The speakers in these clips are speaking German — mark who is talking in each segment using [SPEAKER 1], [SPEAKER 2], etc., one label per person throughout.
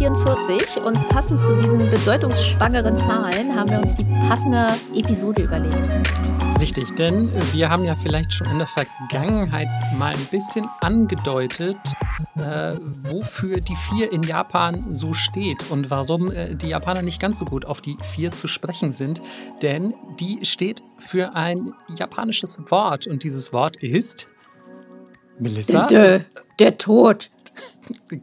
[SPEAKER 1] bei Nipport Folge 44 und passend zu diesen bedeutungsschwangeren Zahlen haben wir uns die passende Episode überlegt.
[SPEAKER 2] Richtig, denn wir haben ja vielleicht schon in der Vergangenheit mal ein bisschen angedeutet, äh, wofür die 4 in Japan so steht und warum äh, die Japaner nicht ganz so gut auf die 4 zu sprechen sind. Denn die steht für ein japanisches Wort und dieses Wort ist Melissa?
[SPEAKER 1] Der, der Tod.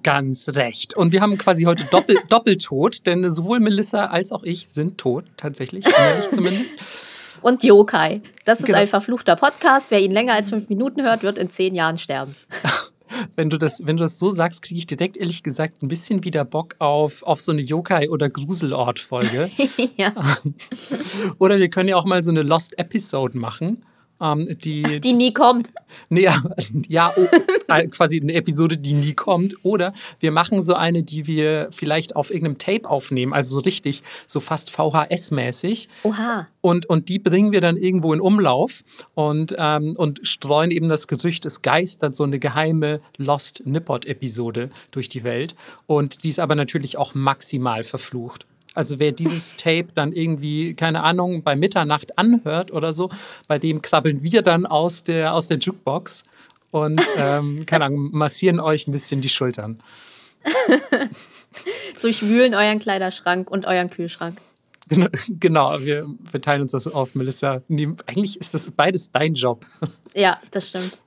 [SPEAKER 2] Ganz recht. Und wir haben quasi heute Doppel, Doppeltod, denn sowohl Melissa als auch ich sind tot, tatsächlich, innerlich zumindest.
[SPEAKER 1] Und Yokai. Das ist genau. ein verfluchter Podcast. Wer ihn länger als fünf Minuten hört, wird in zehn Jahren sterben.
[SPEAKER 2] Wenn du das, wenn du das so sagst, kriege ich direkt ehrlich gesagt ein bisschen wieder Bock auf, auf so eine Yokai- oder Gruselort-Folge. ja. oder wir können ja auch mal so eine Lost Episode machen ähm, die,
[SPEAKER 1] die nie kommt.
[SPEAKER 2] Nee, ja, ja oh, äh, quasi eine Episode, die nie kommt. Oder wir machen so eine, die wir vielleicht auf irgendeinem Tape aufnehmen, also so richtig, so fast VHS-mäßig.
[SPEAKER 1] Oha.
[SPEAKER 2] Und, und die bringen wir dann irgendwo in Umlauf und, ähm, und streuen eben das Gerücht, es geistert so eine geheime Lost Nippot-Episode durch die Welt. Und die ist aber natürlich auch maximal verflucht. Also wer dieses Tape dann irgendwie, keine Ahnung, bei Mitternacht anhört oder so, bei dem krabbeln wir dann aus der, aus der Jukebox und, ähm, keine Ahnung, massieren euch ein bisschen die Schultern.
[SPEAKER 1] Durchwühlen euren Kleiderschrank und euren Kühlschrank.
[SPEAKER 2] Genau, wir, wir teilen uns das auf, Melissa. Nee, eigentlich ist das beides dein Job.
[SPEAKER 1] Ja, das stimmt.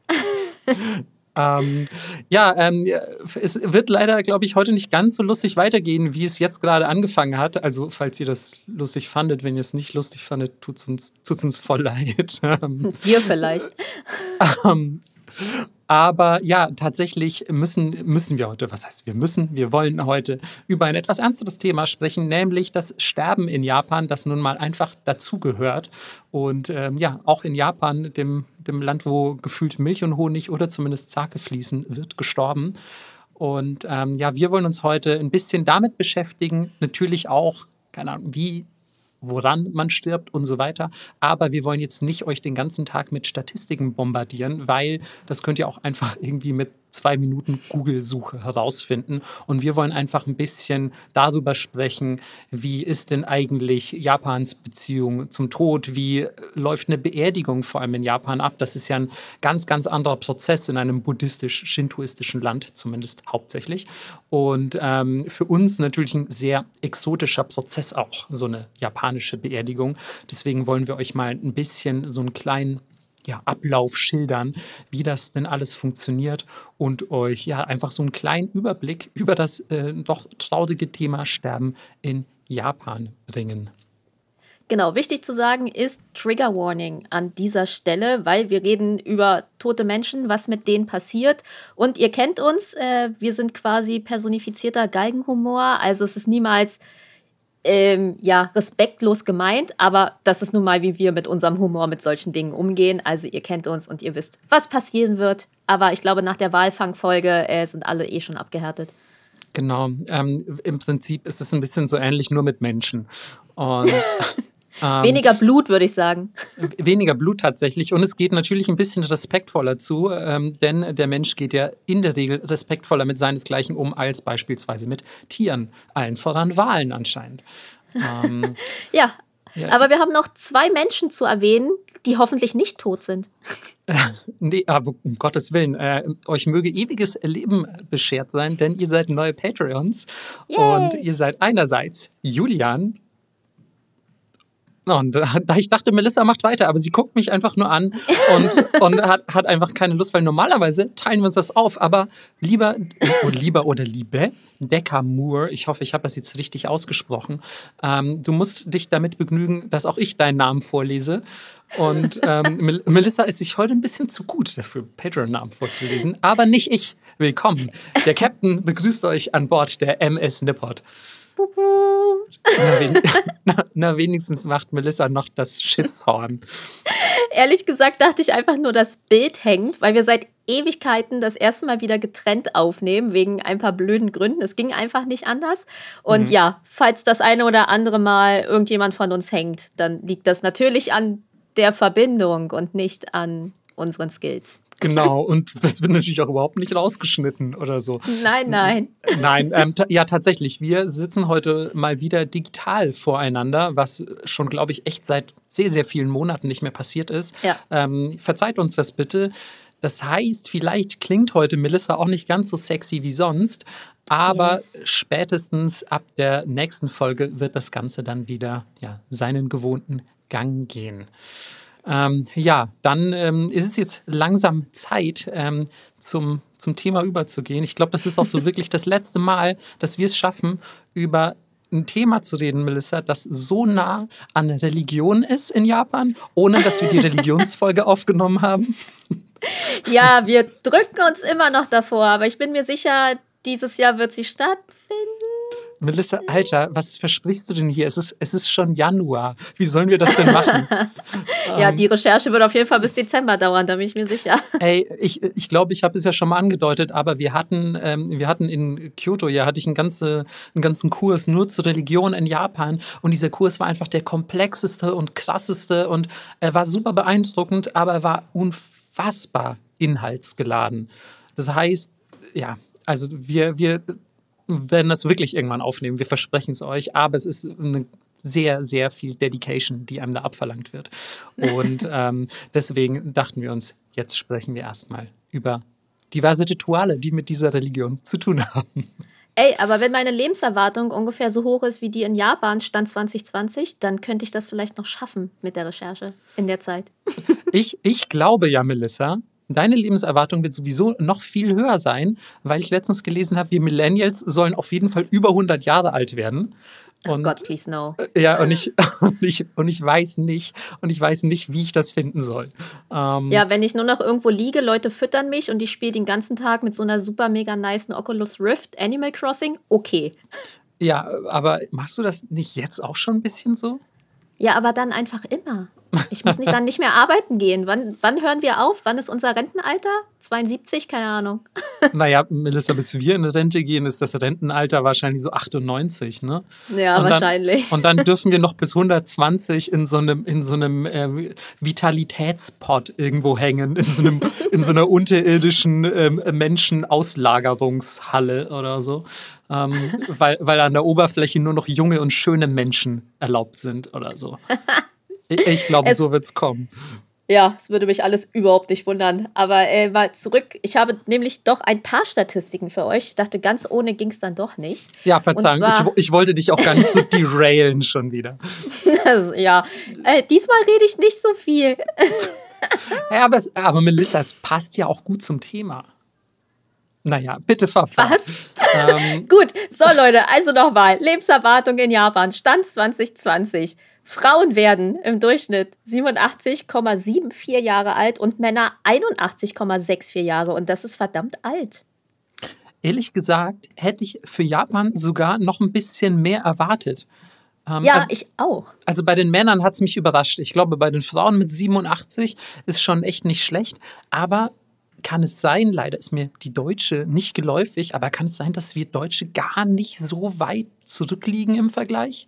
[SPEAKER 2] Ähm, ja, ähm, es wird leider, glaube ich, heute nicht ganz so lustig weitergehen, wie es jetzt gerade angefangen hat. Also, falls ihr das lustig fandet, wenn ihr es nicht lustig fandet, tut es uns, tut's uns voll leid.
[SPEAKER 1] Dir vielleicht.
[SPEAKER 2] ähm, aber ja, tatsächlich müssen, müssen wir heute, was heißt wir müssen, wir wollen heute über ein etwas ernsteres Thema sprechen, nämlich das Sterben in Japan, das nun mal einfach dazugehört. Und ähm, ja, auch in Japan, dem, dem Land, wo gefühlt Milch und Honig oder zumindest Zake fließen, wird gestorben. Und ähm, ja, wir wollen uns heute ein bisschen damit beschäftigen, natürlich auch, keine Ahnung, wie woran man stirbt und so weiter. Aber wir wollen jetzt nicht euch den ganzen Tag mit Statistiken bombardieren, weil das könnt ihr auch einfach irgendwie mit zwei Minuten Google-Suche herausfinden. Und wir wollen einfach ein bisschen darüber sprechen, wie ist denn eigentlich Japans Beziehung zum Tod? Wie läuft eine Beerdigung vor allem in Japan ab? Das ist ja ein ganz, ganz anderer Prozess in einem buddhistisch-shintoistischen Land, zumindest hauptsächlich. Und ähm, für uns natürlich ein sehr exotischer Prozess auch, so eine japanische Beerdigung. Deswegen wollen wir euch mal ein bisschen so einen kleinen ja, Ablauf schildern, wie das denn alles funktioniert und euch ja einfach so einen kleinen Überblick über das äh, doch traurige Thema Sterben in Japan bringen.
[SPEAKER 1] Genau, wichtig zu sagen ist Trigger Warning an dieser Stelle, weil wir reden über tote Menschen, was mit denen passiert. Und ihr kennt uns, äh, wir sind quasi personifizierter Galgenhumor. Also es ist niemals ähm, ja, respektlos gemeint, aber das ist nun mal, wie wir mit unserem Humor mit solchen Dingen umgehen. Also ihr kennt uns und ihr wisst, was passieren wird. Aber ich glaube, nach der Walfangfolge äh, sind alle eh schon abgehärtet.
[SPEAKER 2] Genau. Ähm, Im Prinzip ist es ein bisschen so ähnlich, nur mit Menschen. Und
[SPEAKER 1] Ähm, weniger Blut, würde ich sagen.
[SPEAKER 2] Weniger Blut tatsächlich. Und es geht natürlich ein bisschen respektvoller zu, ähm, denn der Mensch geht ja in der Regel respektvoller mit seinesgleichen um als beispielsweise mit Tieren. Allen voran Wahlen anscheinend.
[SPEAKER 1] Ähm, ja, ja, aber wir haben noch zwei Menschen zu erwähnen, die hoffentlich nicht tot sind.
[SPEAKER 2] nee, aber um Gottes Willen, äh, euch möge ewiges Leben beschert sein, denn ihr seid neue Patreons. Yay. Und ihr seid einerseits Julian und da ich dachte, Melissa macht weiter, aber sie guckt mich einfach nur an und, und hat, hat einfach keine Lust, weil normalerweise teilen wir uns das auf. Aber lieber, oder lieber oder liebe Decker Moore, ich hoffe, ich habe das jetzt richtig ausgesprochen, ähm, du musst dich damit begnügen, dass auch ich deinen Namen vorlese. Und ähm, Melissa ist sich heute ein bisschen zu gut dafür, Patreon-Namen vorzulesen, aber nicht ich. Willkommen. Der Captain begrüßt euch an Bord der MS Nippot. Na, wen na, na, wenigstens macht Melissa noch das Schiffshorn.
[SPEAKER 1] Ehrlich gesagt dachte ich einfach nur, das Bild hängt, weil wir seit Ewigkeiten das erste Mal wieder getrennt aufnehmen, wegen ein paar blöden Gründen. Es ging einfach nicht anders. Und mhm. ja, falls das eine oder andere Mal irgendjemand von uns hängt, dann liegt das natürlich an der Verbindung und nicht an unseren Skills.
[SPEAKER 2] Genau, und das wird natürlich auch überhaupt nicht rausgeschnitten oder so.
[SPEAKER 1] Nein, nein.
[SPEAKER 2] Nein, ähm, ja, tatsächlich. Wir sitzen heute mal wieder digital voreinander, was schon, glaube ich, echt seit sehr, sehr vielen Monaten nicht mehr passiert ist.
[SPEAKER 1] Ja.
[SPEAKER 2] Ähm, verzeiht uns das bitte. Das heißt, vielleicht klingt heute Melissa auch nicht ganz so sexy wie sonst, aber
[SPEAKER 1] Yes.
[SPEAKER 2] spätestens ab der nächsten Folge wird das Ganze dann wieder ja, seinen gewohnten Gang gehen. Ähm, ja, dann ähm, ist es jetzt langsam Zeit, ähm, zum, zum Thema überzugehen. Ich glaube, das ist auch so wirklich das letzte Mal, dass wir es schaffen, über ein Thema zu reden, Melissa, das so nah an Religion ist in Japan, ohne dass wir die Religionsfolge aufgenommen haben.
[SPEAKER 1] Ja, wir drücken uns immer noch davor, aber ich bin mir sicher, dieses Jahr wird sie stattfinden.
[SPEAKER 2] Melissa, Alter, was versprichst du denn hier? Es ist, es ist schon Januar. Wie sollen wir das denn machen?
[SPEAKER 1] Ja, die Recherche wird auf jeden Fall bis Dezember dauern, da bin ich mir sicher.
[SPEAKER 2] Ey, ich glaube, ich, glaub, ich habe es ja schon mal angedeutet, aber wir hatten, ähm, wir hatten in Kyoto, ja, hatte ich einen, ganze, einen ganzen Kurs nur zur Religion in Japan und dieser Kurs war einfach der komplexeste und krasseste und er war super beeindruckend, aber er war unfassbar inhaltsgeladen. Das heißt, ja, also wir, wir werden das wirklich irgendwann aufnehmen, wir versprechen es euch, aber es ist eine sehr, sehr viel Dedication, die einem da abverlangt wird. Und ähm, deswegen dachten wir uns, jetzt sprechen wir erstmal über diverse Rituale, die mit dieser Religion zu tun haben.
[SPEAKER 1] Ey, aber wenn meine Lebenserwartung ungefähr so hoch ist wie die in Japan, Stand 2020, dann könnte ich das vielleicht noch schaffen mit der Recherche in der Zeit.
[SPEAKER 2] Ich, ich glaube ja, Melissa, deine Lebenserwartung wird sowieso noch viel höher sein, weil ich letztens gelesen habe, wir Millennials sollen auf jeden Fall über 100 Jahre alt werden.
[SPEAKER 1] Oh
[SPEAKER 2] Und
[SPEAKER 1] Gott, please no.
[SPEAKER 2] Ja, und ich, und, ich, und ich weiß nicht, und ich weiß nicht, wie ich das finden soll. Ähm,
[SPEAKER 1] Ja, wenn ich nur noch irgendwo liege, Leute füttern mich und ich spiele den ganzen Tag mit so einer super mega nicen Oculus Rift Animal Crossing, okay.
[SPEAKER 2] ja, aber machst du das nicht jetzt auch schon ein bisschen so?
[SPEAKER 1] Ja, aber dann einfach immer. Ich muss nicht, dann nicht mehr arbeiten gehen. Wann, wann hören wir auf? Wann ist unser Rentenalter? 72? Keine Ahnung.
[SPEAKER 2] Naja, Melissa, bis wir in Rente gehen, ist das Rentenalter wahrscheinlich so 98, ne?
[SPEAKER 1] Ja,
[SPEAKER 2] Und dann-
[SPEAKER 1] wahrscheinlich.
[SPEAKER 2] Und dann dürfen wir noch bis 120 in so einem, in so einem äh, Vitalitätspot irgendwo hängen, in so, einem, in so einer unterirdischen ähm, Menschenauslagerungshalle oder so. Ähm, weil, weil an der Oberfläche nur noch junge und schöne Menschen erlaubt sind oder so. Ich, ich glaube,
[SPEAKER 1] Es-
[SPEAKER 2] so wird's kommen.
[SPEAKER 1] Ja, es würde mich alles überhaupt nicht wundern. Aber äh, mal zurück. Ich habe nämlich doch ein paar Statistiken für euch. Ich dachte, ganz ohne ging es dann doch nicht.
[SPEAKER 2] Ja, Verzeihung, ich, ich wollte dich auch gar nicht so derailen schon wieder.
[SPEAKER 1] Also, ja, äh, diesmal rede ich nicht so viel.
[SPEAKER 2] Ja, aber, es, aber Melissa, es passt ja auch gut zum Thema. Naja, bitte verfahren.
[SPEAKER 1] Was?
[SPEAKER 2] Ähm,
[SPEAKER 1] Gut, so Leute, also nochmal. Lebenserwartung in Japan, Stand 2020. Frauen werden im Durchschnitt 87,74 Jahre alt und Männer 81,64 Jahre. Und das ist verdammt alt.
[SPEAKER 2] ehrlich gesagt, hätte ich für Japan sogar noch ein bisschen mehr erwartet. Ähm,
[SPEAKER 1] Ja,
[SPEAKER 2] also,
[SPEAKER 1] ich auch.
[SPEAKER 2] also bei den Männern hat es mich überrascht. Ich glaube, bei den Frauen mit 87 ist schon echt nicht schlecht. Aber kann es sein, leider ist mir die Deutsche nicht geläufig, aber kann es sein, dass wir Deutsche gar nicht so weit zurückliegen im Vergleich?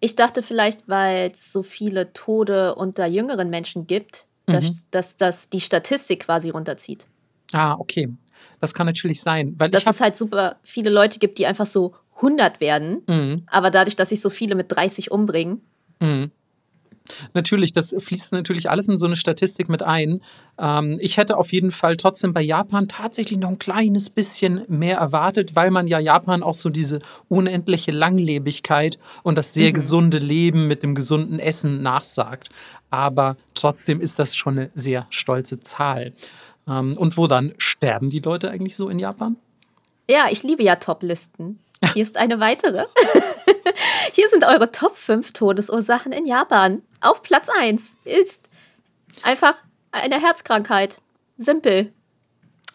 [SPEAKER 1] Ich dachte vielleicht, weil es so viele Tode unter jüngeren Menschen gibt,
[SPEAKER 2] Mhm.
[SPEAKER 1] dass, dass das die Statistik quasi runterzieht.
[SPEAKER 2] Ah, okay. Das kann natürlich sein. Weil
[SPEAKER 1] Dass es halt super viele Leute gibt, die einfach so 100 werden,
[SPEAKER 2] Mhm.
[SPEAKER 1] aber dadurch, dass sich so viele mit 30 umbringen.
[SPEAKER 2] Natürlich, das fließt natürlich alles in so eine Statistik mit ein. Ähm, ich hätte auf jeden Fall trotzdem bei Japan tatsächlich noch ein kleines bisschen mehr erwartet, weil man ja Japan auch so diese unendliche Langlebigkeit und das sehr gesunde Leben mit dem gesunden Essen nachsagt. Aber trotzdem ist das schon eine sehr stolze Zahl. Ähm, und wo dann sterben die Leute eigentlich so in Japan?
[SPEAKER 1] Ja, ich liebe ja Top-Listen. Hier ist eine weitere. Hier sind eure Top 5 Todesursachen in Japan. Auf Platz 1 ist einfach eine Herzkrankheit. Simpel.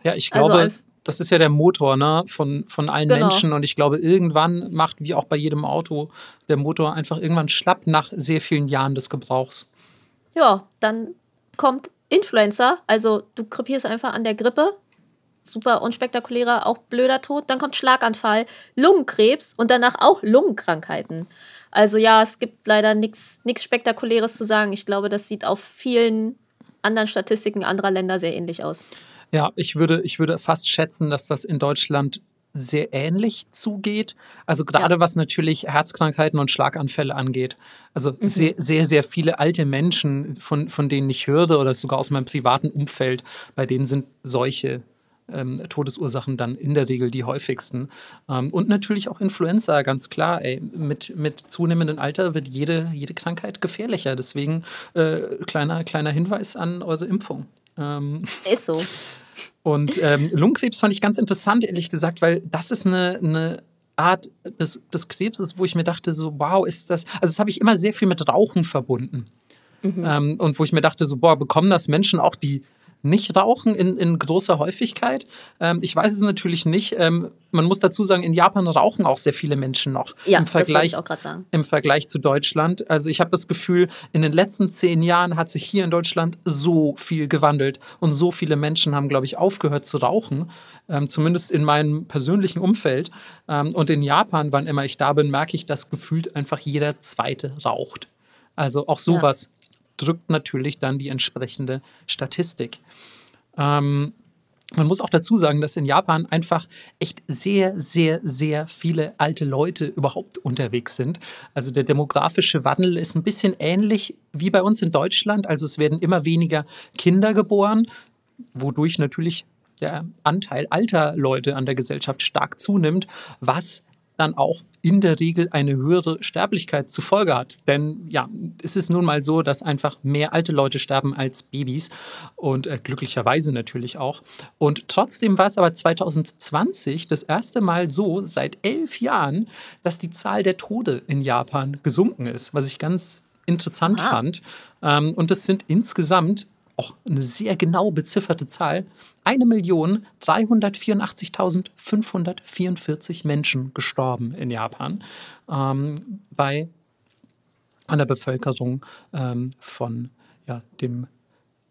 [SPEAKER 2] Ja, ich
[SPEAKER 1] Also
[SPEAKER 2] glaube,
[SPEAKER 1] ein-
[SPEAKER 2] das ist ja der Motor ne, von, von allen
[SPEAKER 1] Genau.
[SPEAKER 2] Menschen. Und ich glaube, irgendwann macht, wie auch bei jedem Auto, der Motor einfach irgendwann schlapp nach sehr vielen Jahren des Gebrauchs.
[SPEAKER 1] Ja, dann kommt Influenza. Also du krepierst einfach an der Grippe. Super unspektakulärer, auch blöder Tod. Dann kommt Schlaganfall, Lungenkrebs und danach auch Lungenkrankheiten. Also ja, es gibt leider nichts Spektakuläres zu sagen. Ich glaube, das sieht auf vielen anderen Statistiken anderer Länder sehr ähnlich aus.
[SPEAKER 2] Ja, ich würde, ich würde fast schätzen, dass das in Deutschland sehr ähnlich zugeht. Also gerade ja. was natürlich Herzkrankheiten und Schlaganfälle angeht. Also mhm. sehr, sehr, sehr viele alte Menschen, von, von denen ich höre oder sogar aus meinem privaten Umfeld, bei denen sind solche ähm, Todesursachen dann in der Regel die häufigsten. Ähm, und natürlich auch Influenza, ganz klar. Ey, mit, mit zunehmendem Alter wird jede, jede Krankheit gefährlicher. Deswegen äh, kleiner, kleiner Hinweis an eure Impfung.
[SPEAKER 1] Ähm, Ist so.
[SPEAKER 2] Und ähm, Lungenkrebs fand ich ganz interessant, ehrlich gesagt, weil das ist eine, eine Art des, des Krebses, wo ich mir dachte, so, wow, ist das. Also, das habe ich immer sehr viel mit Rauchen verbunden. Mhm. Ähm, und wo ich mir dachte, so, boah, bekommen das Menschen auch, die nicht rauchen in, in großer Häufigkeit. Ähm, ich weiß es natürlich nicht. Ähm, man muss dazu sagen, in Japan rauchen auch sehr viele Menschen noch.
[SPEAKER 1] Ja,
[SPEAKER 2] im Vergleich,
[SPEAKER 1] das ich auch gerade sagen.
[SPEAKER 2] Im Vergleich zu Deutschland. Also ich habe das Gefühl, in den letzten zehn Jahren hat sich hier in Deutschland so viel gewandelt und so viele Menschen haben, glaube ich, aufgehört zu rauchen. Ähm, zumindest in meinem persönlichen Umfeld. Ähm, und in Japan, wann immer ich da bin, merke ich, dass gefühlt einfach jeder Zweite raucht. Also auch sowas drückt natürlich dann die entsprechende Statistik. Ähm, man muss auch dazu sagen, dass in Japan einfach echt sehr, sehr, sehr viele alte Leute überhaupt unterwegs sind. Also der demografische Wandel ist ein bisschen ähnlich wie bei uns in Deutschland. Also es werden immer weniger Kinder geboren, wodurch natürlich der Anteil alter Leute an der Gesellschaft stark zunimmt, was dann auch in der Regel eine höhere Sterblichkeit zur Folge hat. Denn ja, es ist nun mal so, dass einfach mehr alte Leute sterben als Babys und äh, glücklicherweise natürlich auch. Und trotzdem war es aber 2020 das erste Mal so seit elf Jahren, dass die Zahl der Tode in Japan gesunken ist, was ich ganz interessant Aha. fand. Ähm, und das sind insgesamt auch eine sehr genau bezifferte Zahl, 1.384.544 Menschen gestorben in Japan ähm, bei einer Bevölkerung ähm, von ja, dem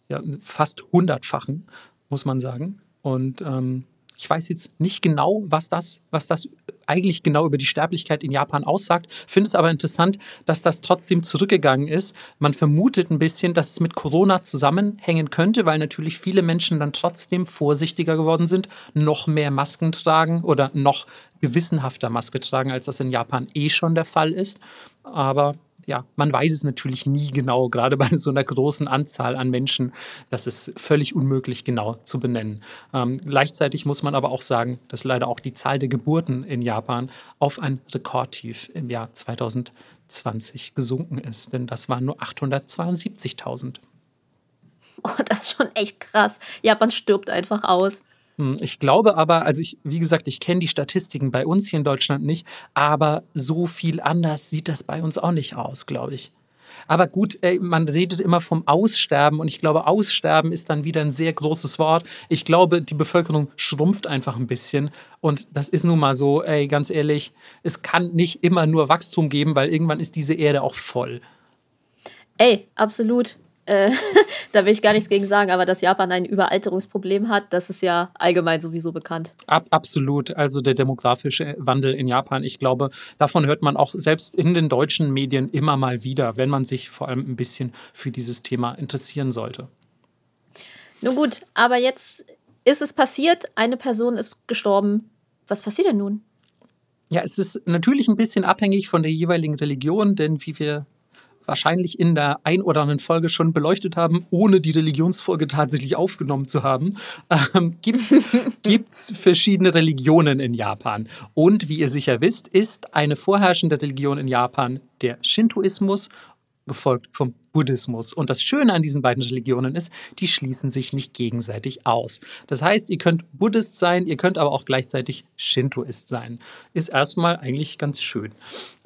[SPEAKER 2] ja, fast hundertfachen, muss man sagen. Und ähm, ich weiß jetzt nicht genau, was das, was das eigentlich genau über die Sterblichkeit in Japan aussagt, finde es aber interessant, dass das trotzdem zurückgegangen ist. Man vermutet ein bisschen, dass es mit Corona zusammenhängen könnte, weil natürlich viele Menschen dann trotzdem vorsichtiger geworden sind, noch mehr Masken tragen oder noch gewissenhafter Maske tragen, als das in Japan eh schon der Fall ist. Aber ja, man weiß es natürlich nie genau, gerade bei so einer großen Anzahl an Menschen. Das ist völlig unmöglich genau zu benennen. Ähm, gleichzeitig muss man aber auch sagen, dass leider auch die Zahl der Geburten in Japan auf ein Rekordtief im Jahr 2020 gesunken ist, denn das waren nur 872.000.
[SPEAKER 1] Oh, das ist schon echt krass. Japan stirbt einfach aus.
[SPEAKER 2] Hm, ich glaube aber, also ich, wie gesagt, ich kenne die Statistiken bei uns hier in Deutschland nicht, aber so viel anders sieht das bei uns auch nicht aus, glaube ich. Aber gut, ey, man redet immer vom Aussterben und ich glaube, Aussterben ist dann wieder ein sehr großes Wort. Ich glaube, die Bevölkerung schrumpft einfach ein bisschen und das ist nun mal so, ey, ganz ehrlich, es kann nicht immer nur Wachstum geben, weil irgendwann ist diese Erde auch voll.
[SPEAKER 1] Ey, absolut. Äh, da will ich gar nichts gegen sagen, aber dass Japan ein Überalterungsproblem hat, das ist ja allgemein sowieso bekannt.
[SPEAKER 2] Ab, absolut. Also der demografische Wandel in Japan, ich glaube, davon hört man auch selbst in den deutschen Medien immer mal wieder, wenn man sich vor allem ein bisschen für dieses Thema interessieren sollte.
[SPEAKER 1] Nun gut, aber jetzt ist es passiert, eine Person ist gestorben. Was passiert denn nun?
[SPEAKER 2] Ja, es ist natürlich ein bisschen abhängig von der jeweiligen Religion, denn wie wir wahrscheinlich in der ein oder anderen Folge schon beleuchtet haben, ohne die Religionsfolge tatsächlich aufgenommen zu haben, ähm, gibt es verschiedene Religionen in Japan. Und wie ihr sicher wisst, ist eine vorherrschende Religion in Japan der Shintoismus, gefolgt vom Buddhismus. Und das Schöne an diesen beiden Religionen ist, die schließen sich nicht gegenseitig aus. Das heißt, ihr könnt Buddhist sein, ihr könnt aber auch gleichzeitig Shintoist sein. Ist erstmal eigentlich ganz schön.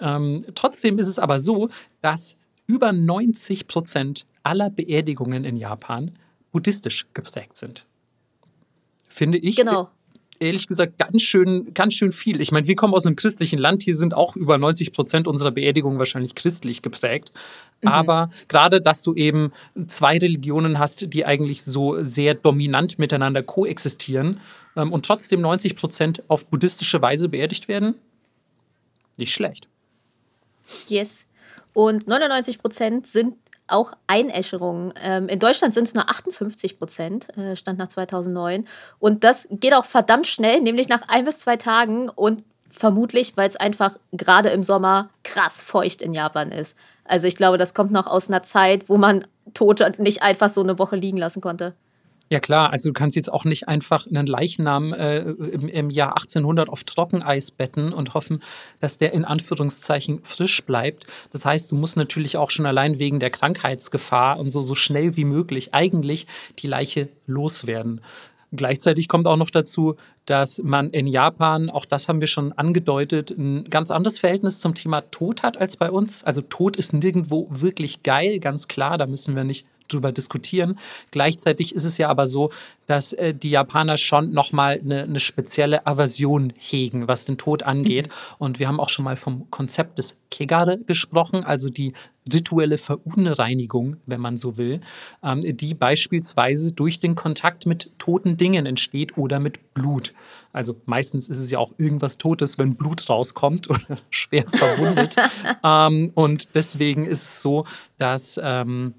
[SPEAKER 2] Ähm, trotzdem ist es aber so, dass über 90 Prozent aller Beerdigungen in Japan buddhistisch geprägt sind. Finde ich
[SPEAKER 1] genau.
[SPEAKER 2] ehrlich gesagt ganz schön, ganz schön viel. Ich meine, wir kommen aus einem christlichen Land, hier sind auch über 90 Prozent unserer Beerdigungen wahrscheinlich christlich geprägt. Mhm. Aber gerade, dass du eben zwei Religionen hast, die eigentlich so sehr dominant miteinander koexistieren ähm, und trotzdem 90 Prozent auf buddhistische Weise beerdigt werden, nicht schlecht.
[SPEAKER 1] Yes. Und 99 Prozent sind auch Einäscherungen. Ähm, in Deutschland sind es nur 58 Prozent, äh, stand nach 2009. Und das geht auch verdammt schnell, nämlich nach ein bis zwei Tagen und vermutlich, weil es einfach gerade im Sommer krass feucht in Japan ist. Also ich glaube, das kommt noch aus einer Zeit, wo man Tote nicht einfach so eine Woche liegen lassen konnte.
[SPEAKER 2] Ja klar, also du kannst jetzt auch nicht einfach einen Leichnam äh, im, im, Jahr 1800 auf Trockeneis betten und hoffen, dass der in Anführungszeichen frisch bleibt. Das heißt, du musst natürlich auch schon allein wegen der Krankheitsgefahr und so so schnell wie möglich eigentlich die Leiche loswerden. Gleichzeitig kommt auch noch dazu, dass man in Japan, auch das haben wir schon angedeutet, ein ganz anderes Verhältnis zum Thema Tod hat als bei uns. Also Tod ist nirgendwo wirklich geil, ganz klar, da müssen wir nicht drüber diskutieren. Gleichzeitig ist es ja aber so, dass äh, die Japaner schon nochmal eine, eine spezielle Aversion hegen, was den Tod angeht. Mhm. Und wir haben auch schon mal vom Konzept des Kegare gesprochen, also die rituelle Verunreinigung, wenn man so will, ähm, die beispielsweise durch den Kontakt mit toten Dingen entsteht oder mit Blut. Also meistens ist es ja auch irgendwas Totes, wenn Blut rauskommt oder schwer verwundet. ähm, und deswegen ist es so, dass ähm,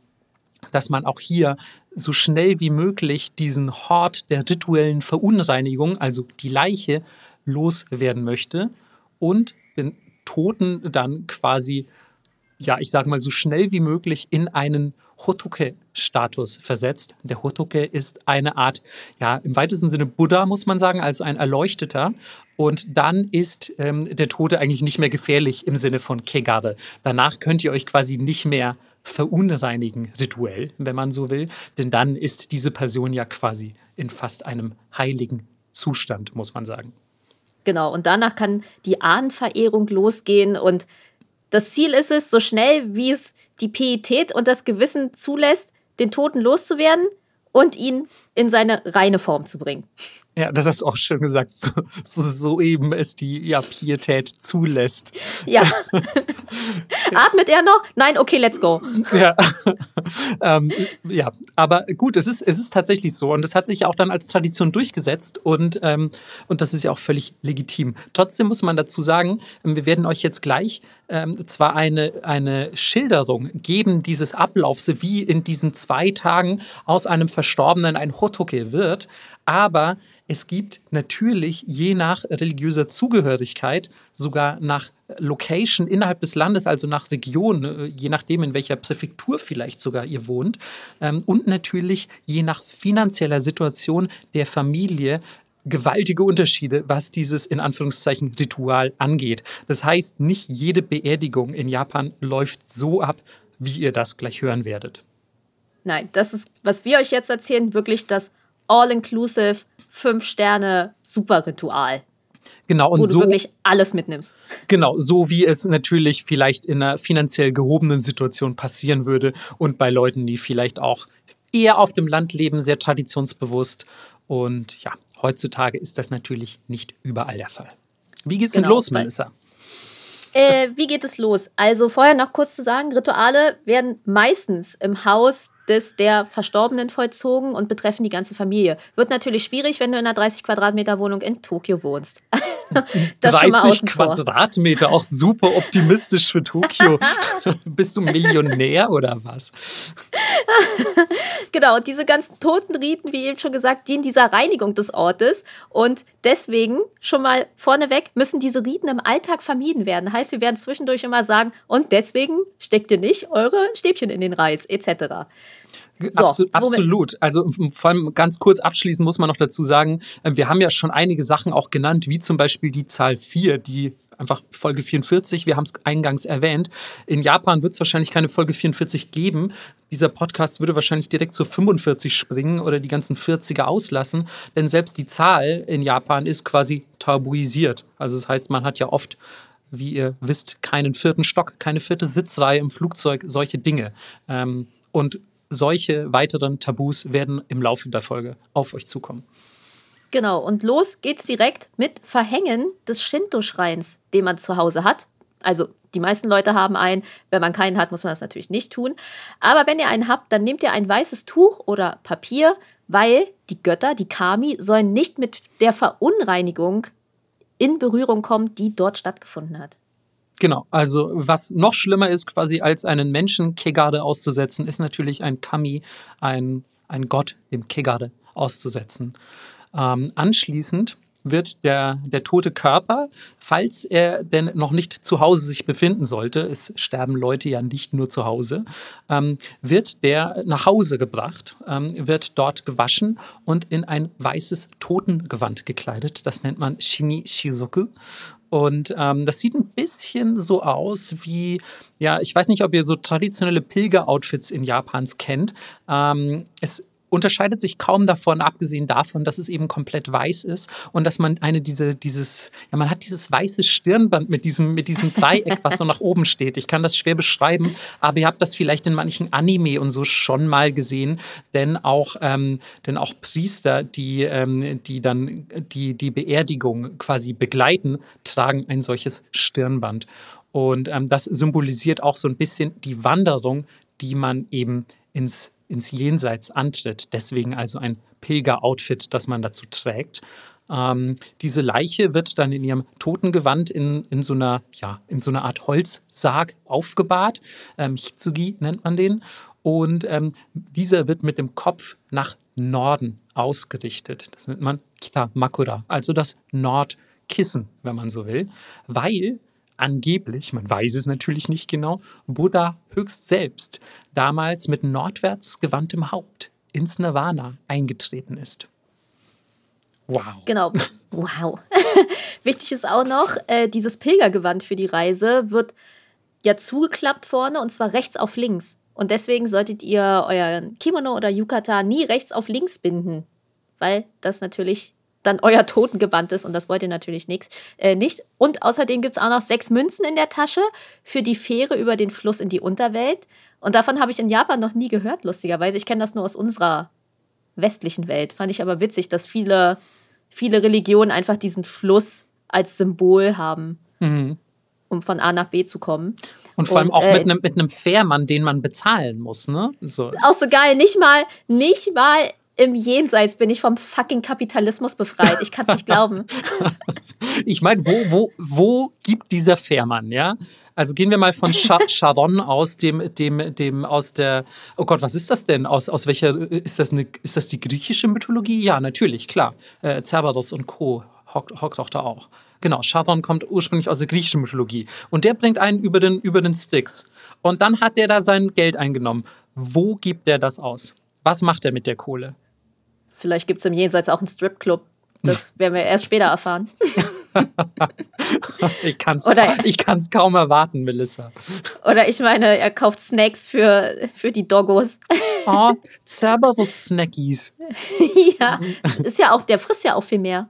[SPEAKER 2] dass man auch hier so schnell wie möglich diesen Hort der rituellen Verunreinigung, also die Leiche, loswerden möchte und den Toten dann quasi, ja, ich sage mal, so schnell wie möglich in einen Hotoke-Status versetzt. Der Hotoke ist eine Art, ja, im weitesten Sinne Buddha, muss man sagen, also ein Erleuchteter. Und dann ist ähm, der Tote eigentlich nicht mehr gefährlich im Sinne von Kegare. Danach könnt ihr euch quasi nicht mehr verunreinigen rituell, wenn man so will. Denn dann ist diese Person ja quasi in fast einem heiligen Zustand, muss man sagen.
[SPEAKER 1] Genau, und danach kann die Ahnenverehrung losgehen und das Ziel ist es, so schnell wie es die Pietät und das Gewissen zulässt, den Toten loszuwerden und ihn in seine reine Form zu bringen.
[SPEAKER 2] Ja, das hast du auch schön gesagt, so, so, so eben es die ja, Pietät zulässt.
[SPEAKER 1] Ja. Atmet er noch? Nein, okay, let's go.
[SPEAKER 2] Ja. ähm, ja, aber gut, es ist, es ist tatsächlich so und es hat sich auch dann als Tradition durchgesetzt und, ähm, und das ist ja auch völlig legitim. Trotzdem muss man dazu sagen, ähm, wir werden euch jetzt gleich ähm, zwar eine, eine Schilderung geben dieses Ablaufs, wie in diesen zwei Tagen aus einem Verstorbenen ein Hotoke wird, aber es gibt natürlich je nach religiöser Zugehörigkeit, sogar nach Location innerhalb des Landes, also nach Region, äh, je nachdem, in welcher Präfektur vielleicht sogar ihr wohnt, ähm, und natürlich je nach finanzieller Situation der Familie gewaltige Unterschiede, was dieses in Anführungszeichen Ritual angeht. Das heißt, nicht jede Beerdigung in Japan läuft so ab, wie ihr das gleich hören werdet.
[SPEAKER 1] Nein, das ist, was wir euch jetzt erzählen, wirklich das All-Inclusive fünf Sterne Super-Ritual.
[SPEAKER 2] Genau,
[SPEAKER 1] und
[SPEAKER 2] wo
[SPEAKER 1] du so, wirklich alles mitnimmst.
[SPEAKER 2] Genau, so wie es natürlich vielleicht in einer finanziell gehobenen Situation passieren würde und bei Leuten, die vielleicht auch eher auf dem Land leben, sehr traditionsbewusst. Und ja, heutzutage ist das natürlich nicht überall der Fall. Wie geht's genau, denn los, Melissa?
[SPEAKER 1] Äh, wie geht es los? Also vorher noch kurz zu sagen, Rituale werden meistens im Haus des der Verstorbenen vollzogen und betreffen die ganze Familie. Wird natürlich schwierig, wenn du in einer 30 Quadratmeter Wohnung in Tokio wohnst.
[SPEAKER 2] das 30 Quadratmeter, vor. auch super optimistisch für Tokio. Bist du Millionär oder was?
[SPEAKER 1] genau, diese ganzen Totenriten, wie eben schon gesagt, dienen dieser Reinigung des Ortes. Und deswegen schon mal vorneweg müssen diese Riten im Alltag vermieden werden. Heißt, wir werden zwischendurch immer sagen, und deswegen steckt ihr nicht eure Stäbchen in den Reis, etc.
[SPEAKER 2] So, Absolut, absolut. Also vor allem ganz kurz abschließend muss man noch dazu sagen, äh, wir haben ja schon einige Sachen auch genannt, wie zum Beispiel die Zahl 4, die einfach Folge 44, wir haben es eingangs erwähnt. In Japan wird es wahrscheinlich keine Folge 44 geben. Dieser Podcast würde wahrscheinlich direkt zu 45 springen oder die ganzen 40er auslassen, denn selbst die Zahl in Japan ist quasi tabuisiert. Also das heißt, man hat ja oft wie ihr wisst, keinen vierten Stock, keine vierte Sitzreihe im Flugzeug, solche Dinge. Ähm, und solche weiteren Tabus werden im Laufe der Folge auf euch zukommen.
[SPEAKER 1] Genau, und los geht's direkt mit Verhängen des Shinto-Schreins, den man zu Hause hat. Also die meisten Leute haben einen. Wenn man keinen hat, muss man das natürlich nicht tun. Aber wenn ihr einen habt, dann nehmt ihr ein weißes Tuch oder Papier, weil die Götter, die Kami, sollen nicht mit der Verunreinigung in Berührung kommen, die dort stattgefunden hat.
[SPEAKER 2] Genau, also was noch schlimmer ist, quasi als einen Menschen Kegade auszusetzen, ist natürlich ein Kami, ein, ein Gott, dem Kegade auszusetzen. Ähm, anschließend wird der, der tote Körper, falls er denn noch nicht zu Hause sich befinden sollte, es sterben Leute ja nicht nur zu Hause, ähm, wird der nach Hause gebracht, ähm, wird dort gewaschen und in ein weißes Totengewand gekleidet. Das nennt man Shini Shizoku. Und ähm, das sieht ein bisschen so aus wie, ja, ich weiß nicht, ob ihr so traditionelle Pilger-Outfits in Japans kennt. Ähm, es unterscheidet sich kaum davon, abgesehen davon, dass es eben komplett weiß ist und dass man eine diese, dieses, ja, man hat dieses weiße Stirnband mit diesem, mit diesem Dreieck, was so nach oben steht. Ich kann das schwer beschreiben, aber ihr habt das vielleicht in manchen Anime und so schon mal gesehen, denn auch, ähm, denn auch Priester, die, ähm, die dann die, die Beerdigung quasi begleiten, tragen ein solches Stirnband. Und ähm, das symbolisiert auch so ein bisschen die Wanderung, die man eben ins ins Jenseits antritt. Deswegen also ein Pilger-Outfit, das man dazu trägt. Ähm, diese Leiche wird dann in ihrem Totengewand in, in, so, einer, ja, in so einer Art Holzsarg aufgebahrt. Ähm, Hitsugi nennt man den. Und ähm, dieser wird mit dem Kopf nach Norden ausgerichtet. Das nennt man Kita Makura, also das Nordkissen, wenn man so will, weil angeblich, man weiß es natürlich nicht genau, Buddha höchst selbst damals mit nordwärts gewandtem Haupt ins Nirvana eingetreten ist.
[SPEAKER 1] Wow. Genau. Wow. Wichtig ist auch noch, äh, dieses Pilgergewand für die Reise wird ja zugeklappt vorne und zwar rechts auf links. Und deswegen solltet ihr euren Kimono oder Yukata nie rechts auf links binden, weil das natürlich dann euer Totengewand ist und das wollt ihr natürlich nix, äh, nicht. Und außerdem gibt es auch noch sechs Münzen in der Tasche für die Fähre über den Fluss in die Unterwelt. Und davon habe ich in Japan noch nie gehört, lustigerweise. Ich kenne das nur aus unserer westlichen Welt. Fand ich aber witzig, dass viele, viele Religionen einfach diesen Fluss als Symbol haben, mhm. um von A nach B zu kommen.
[SPEAKER 2] Und vor allem und, auch äh, mit einem mit Fährmann, den man bezahlen muss, ne?
[SPEAKER 1] So. Auch so geil. Nicht mal, nicht mal im Jenseits bin ich vom fucking Kapitalismus befreit. Ich kann es nicht glauben.
[SPEAKER 2] ich meine, wo, wo, wo gibt dieser Fährmann, ja? Also gehen wir mal von Charon aus, dem, dem, dem aus der, oh Gott, was ist das denn? Aus, aus welcher, ist das, eine, ist das die griechische Mythologie? Ja, natürlich, klar. Äh, Cerberus und Co. hockt, hockt auch da auch. Genau, Charon kommt ursprünglich aus der griechischen Mythologie. Und der bringt einen über den, über den Sticks. Und dann hat der da sein Geld eingenommen. Wo gibt der das aus? Was macht er mit der Kohle?
[SPEAKER 1] Vielleicht gibt es im Jenseits auch einen Stripclub. Das werden wir erst später erfahren.
[SPEAKER 2] ich kann es ich kann's kaum erwarten, Melissa.
[SPEAKER 1] Oder ich meine, er kauft Snacks für, für die Doggos.
[SPEAKER 2] Oh, Cerberus Snackies.
[SPEAKER 1] ja, ist ja auch, der frisst ja auch viel mehr.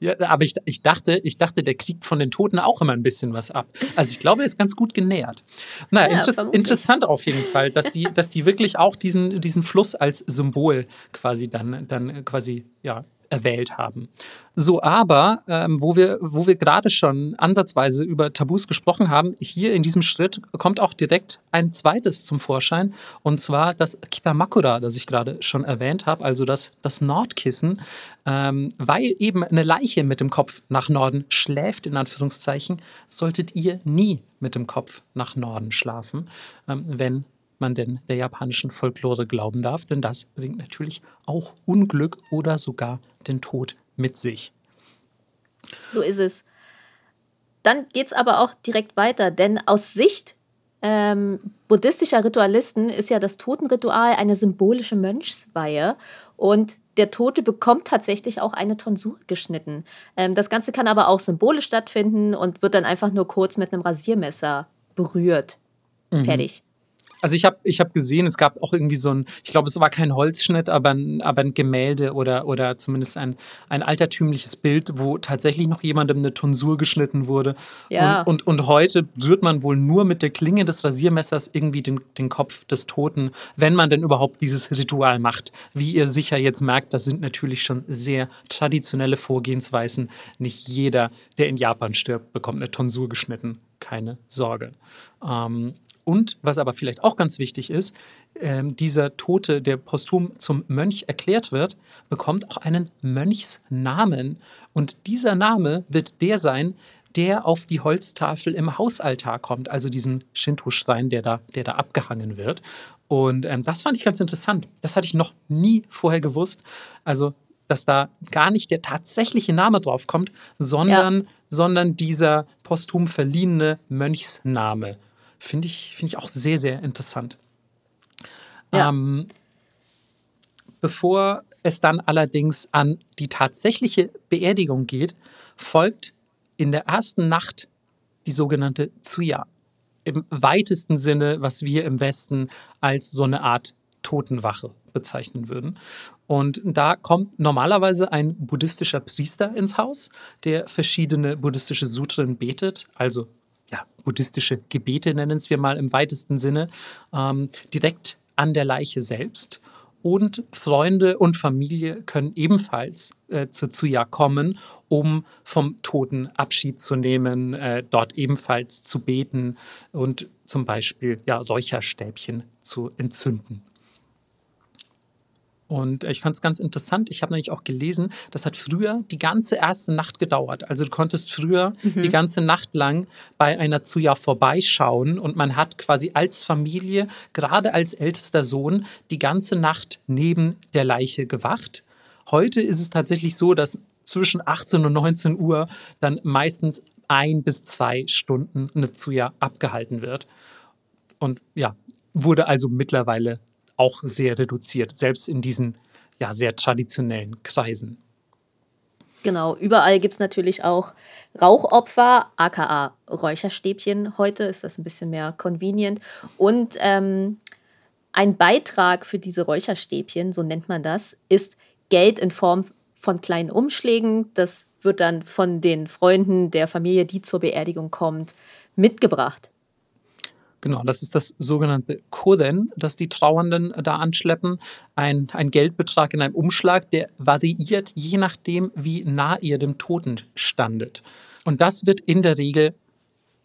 [SPEAKER 2] ja, aber ich, ich, dachte, ich dachte, der kriegt von den Toten auch immer ein bisschen was ab. Also ich glaube, er ist ganz gut genährt. Naja, ja, inter interessant auf jeden Fall, dass die, dass die wirklich auch diesen, diesen Fluss als Symbol quasi dann, dann quasi ja, erwählt haben. So, aber ähm, wo wir, wo wir gerade schon ansatzweise über Tabus gesprochen haben, hier in diesem Schritt kommt auch direkt ein zweites zum Vorschein, und zwar das Kitamakura, das ich gerade schon erwähnt habe, also das, das Nordkissen, ähm, weil eben eine Leiche mit dem Kopf nach Norden schläft, in Anführungszeichen, solltet ihr nie mit dem Kopf nach Norden schlafen, ähm, wenn man denn der japanischen Folklore glauben darf, denn das bringt natürlich auch Unglück oder sogar den Tod mit sich.
[SPEAKER 1] So ist es. Dann geht es aber auch direkt weiter, denn aus Sicht ähm, buddhistischer Ritualisten ist ja das Totenritual eine symbolische Mönchsweihe und der Tote bekommt tatsächlich auch eine Tonsur geschnitten. Ähm, das Ganze kann aber auch symbolisch stattfinden und wird dann einfach nur kurz mit einem Rasiermesser berührt. Mhm. Fertig.
[SPEAKER 2] Also ich habe ich hab gesehen, es gab auch irgendwie so ein, ich glaube, es war kein Holzschnitt, aber ein, aber ein Gemälde oder, oder zumindest ein, ein altertümliches Bild, wo tatsächlich noch jemandem eine Tonsur geschnitten wurde. Ja. Und, und, und heute rührt man wohl nur mit der Klinge des Rasiermessers irgendwie den, den Kopf des Toten, wenn man denn überhaupt dieses Ritual macht. Wie ihr sicher jetzt merkt, das sind natürlich schon sehr traditionelle Vorgehensweisen. Nicht jeder, der in Japan stirbt, bekommt eine Tonsur geschnitten. Keine Sorge. Ähm, und was aber vielleicht auch ganz wichtig ist, ähm, dieser Tote, der posthum zum Mönch erklärt wird, bekommt auch einen Mönchsnamen. Und dieser Name wird der sein, der auf die Holztafel im Hausaltar kommt, also diesen Shinto-Schrein, der da, der da abgehangen wird. Und ähm, das fand ich ganz interessant. Das hatte ich noch nie vorher gewusst. Also, dass da gar nicht der tatsächliche Name drauf kommt, sondern, ja. sondern dieser posthum verliehene Mönchsname. Finde ich, find ich auch sehr, sehr interessant. Ja. Ähm, bevor es dann allerdings an die tatsächliche Beerdigung geht, folgt in der ersten Nacht die sogenannte Tsuya. Im weitesten Sinne, was wir im Westen als so eine Art Totenwache bezeichnen würden. Und da kommt normalerweise ein buddhistischer Priester ins Haus, der verschiedene buddhistische Sutren betet, also ja, buddhistische Gebete nennen es wir mal im weitesten Sinne, ähm, direkt an der Leiche selbst und Freunde und Familie können ebenfalls äh, zu Zuya kommen, um vom Toten Abschied zu nehmen, äh, dort ebenfalls zu beten und zum Beispiel ja, Räucherstäbchen zu entzünden. Und ich fand es ganz interessant. Ich habe nämlich auch gelesen, das hat früher die ganze erste Nacht gedauert. Also du konntest früher mhm. die ganze Nacht lang bei einer Zuja vorbeischauen und man hat quasi als Familie, gerade als ältester Sohn, die ganze Nacht neben der Leiche gewacht. Heute ist es tatsächlich so, dass zwischen 18 und 19 Uhr dann meistens ein bis zwei Stunden eine Zuja abgehalten wird. Und ja, wurde also mittlerweile auch sehr reduziert, selbst in diesen ja, sehr traditionellen Kreisen.
[SPEAKER 1] Genau, überall gibt es natürlich auch Rauchopfer, aka Räucherstäbchen. Heute ist das ein bisschen mehr convenient. Und ähm, ein Beitrag für diese Räucherstäbchen, so nennt man das, ist Geld in Form von kleinen Umschlägen. Das wird dann von den Freunden der Familie, die zur Beerdigung kommt, mitgebracht.
[SPEAKER 2] Genau, das ist das sogenannte Koden, das die Trauernden da anschleppen. Ein, ein Geldbetrag in einem Umschlag, der variiert je nachdem, wie nah ihr dem Toten standet. Und das wird in der Regel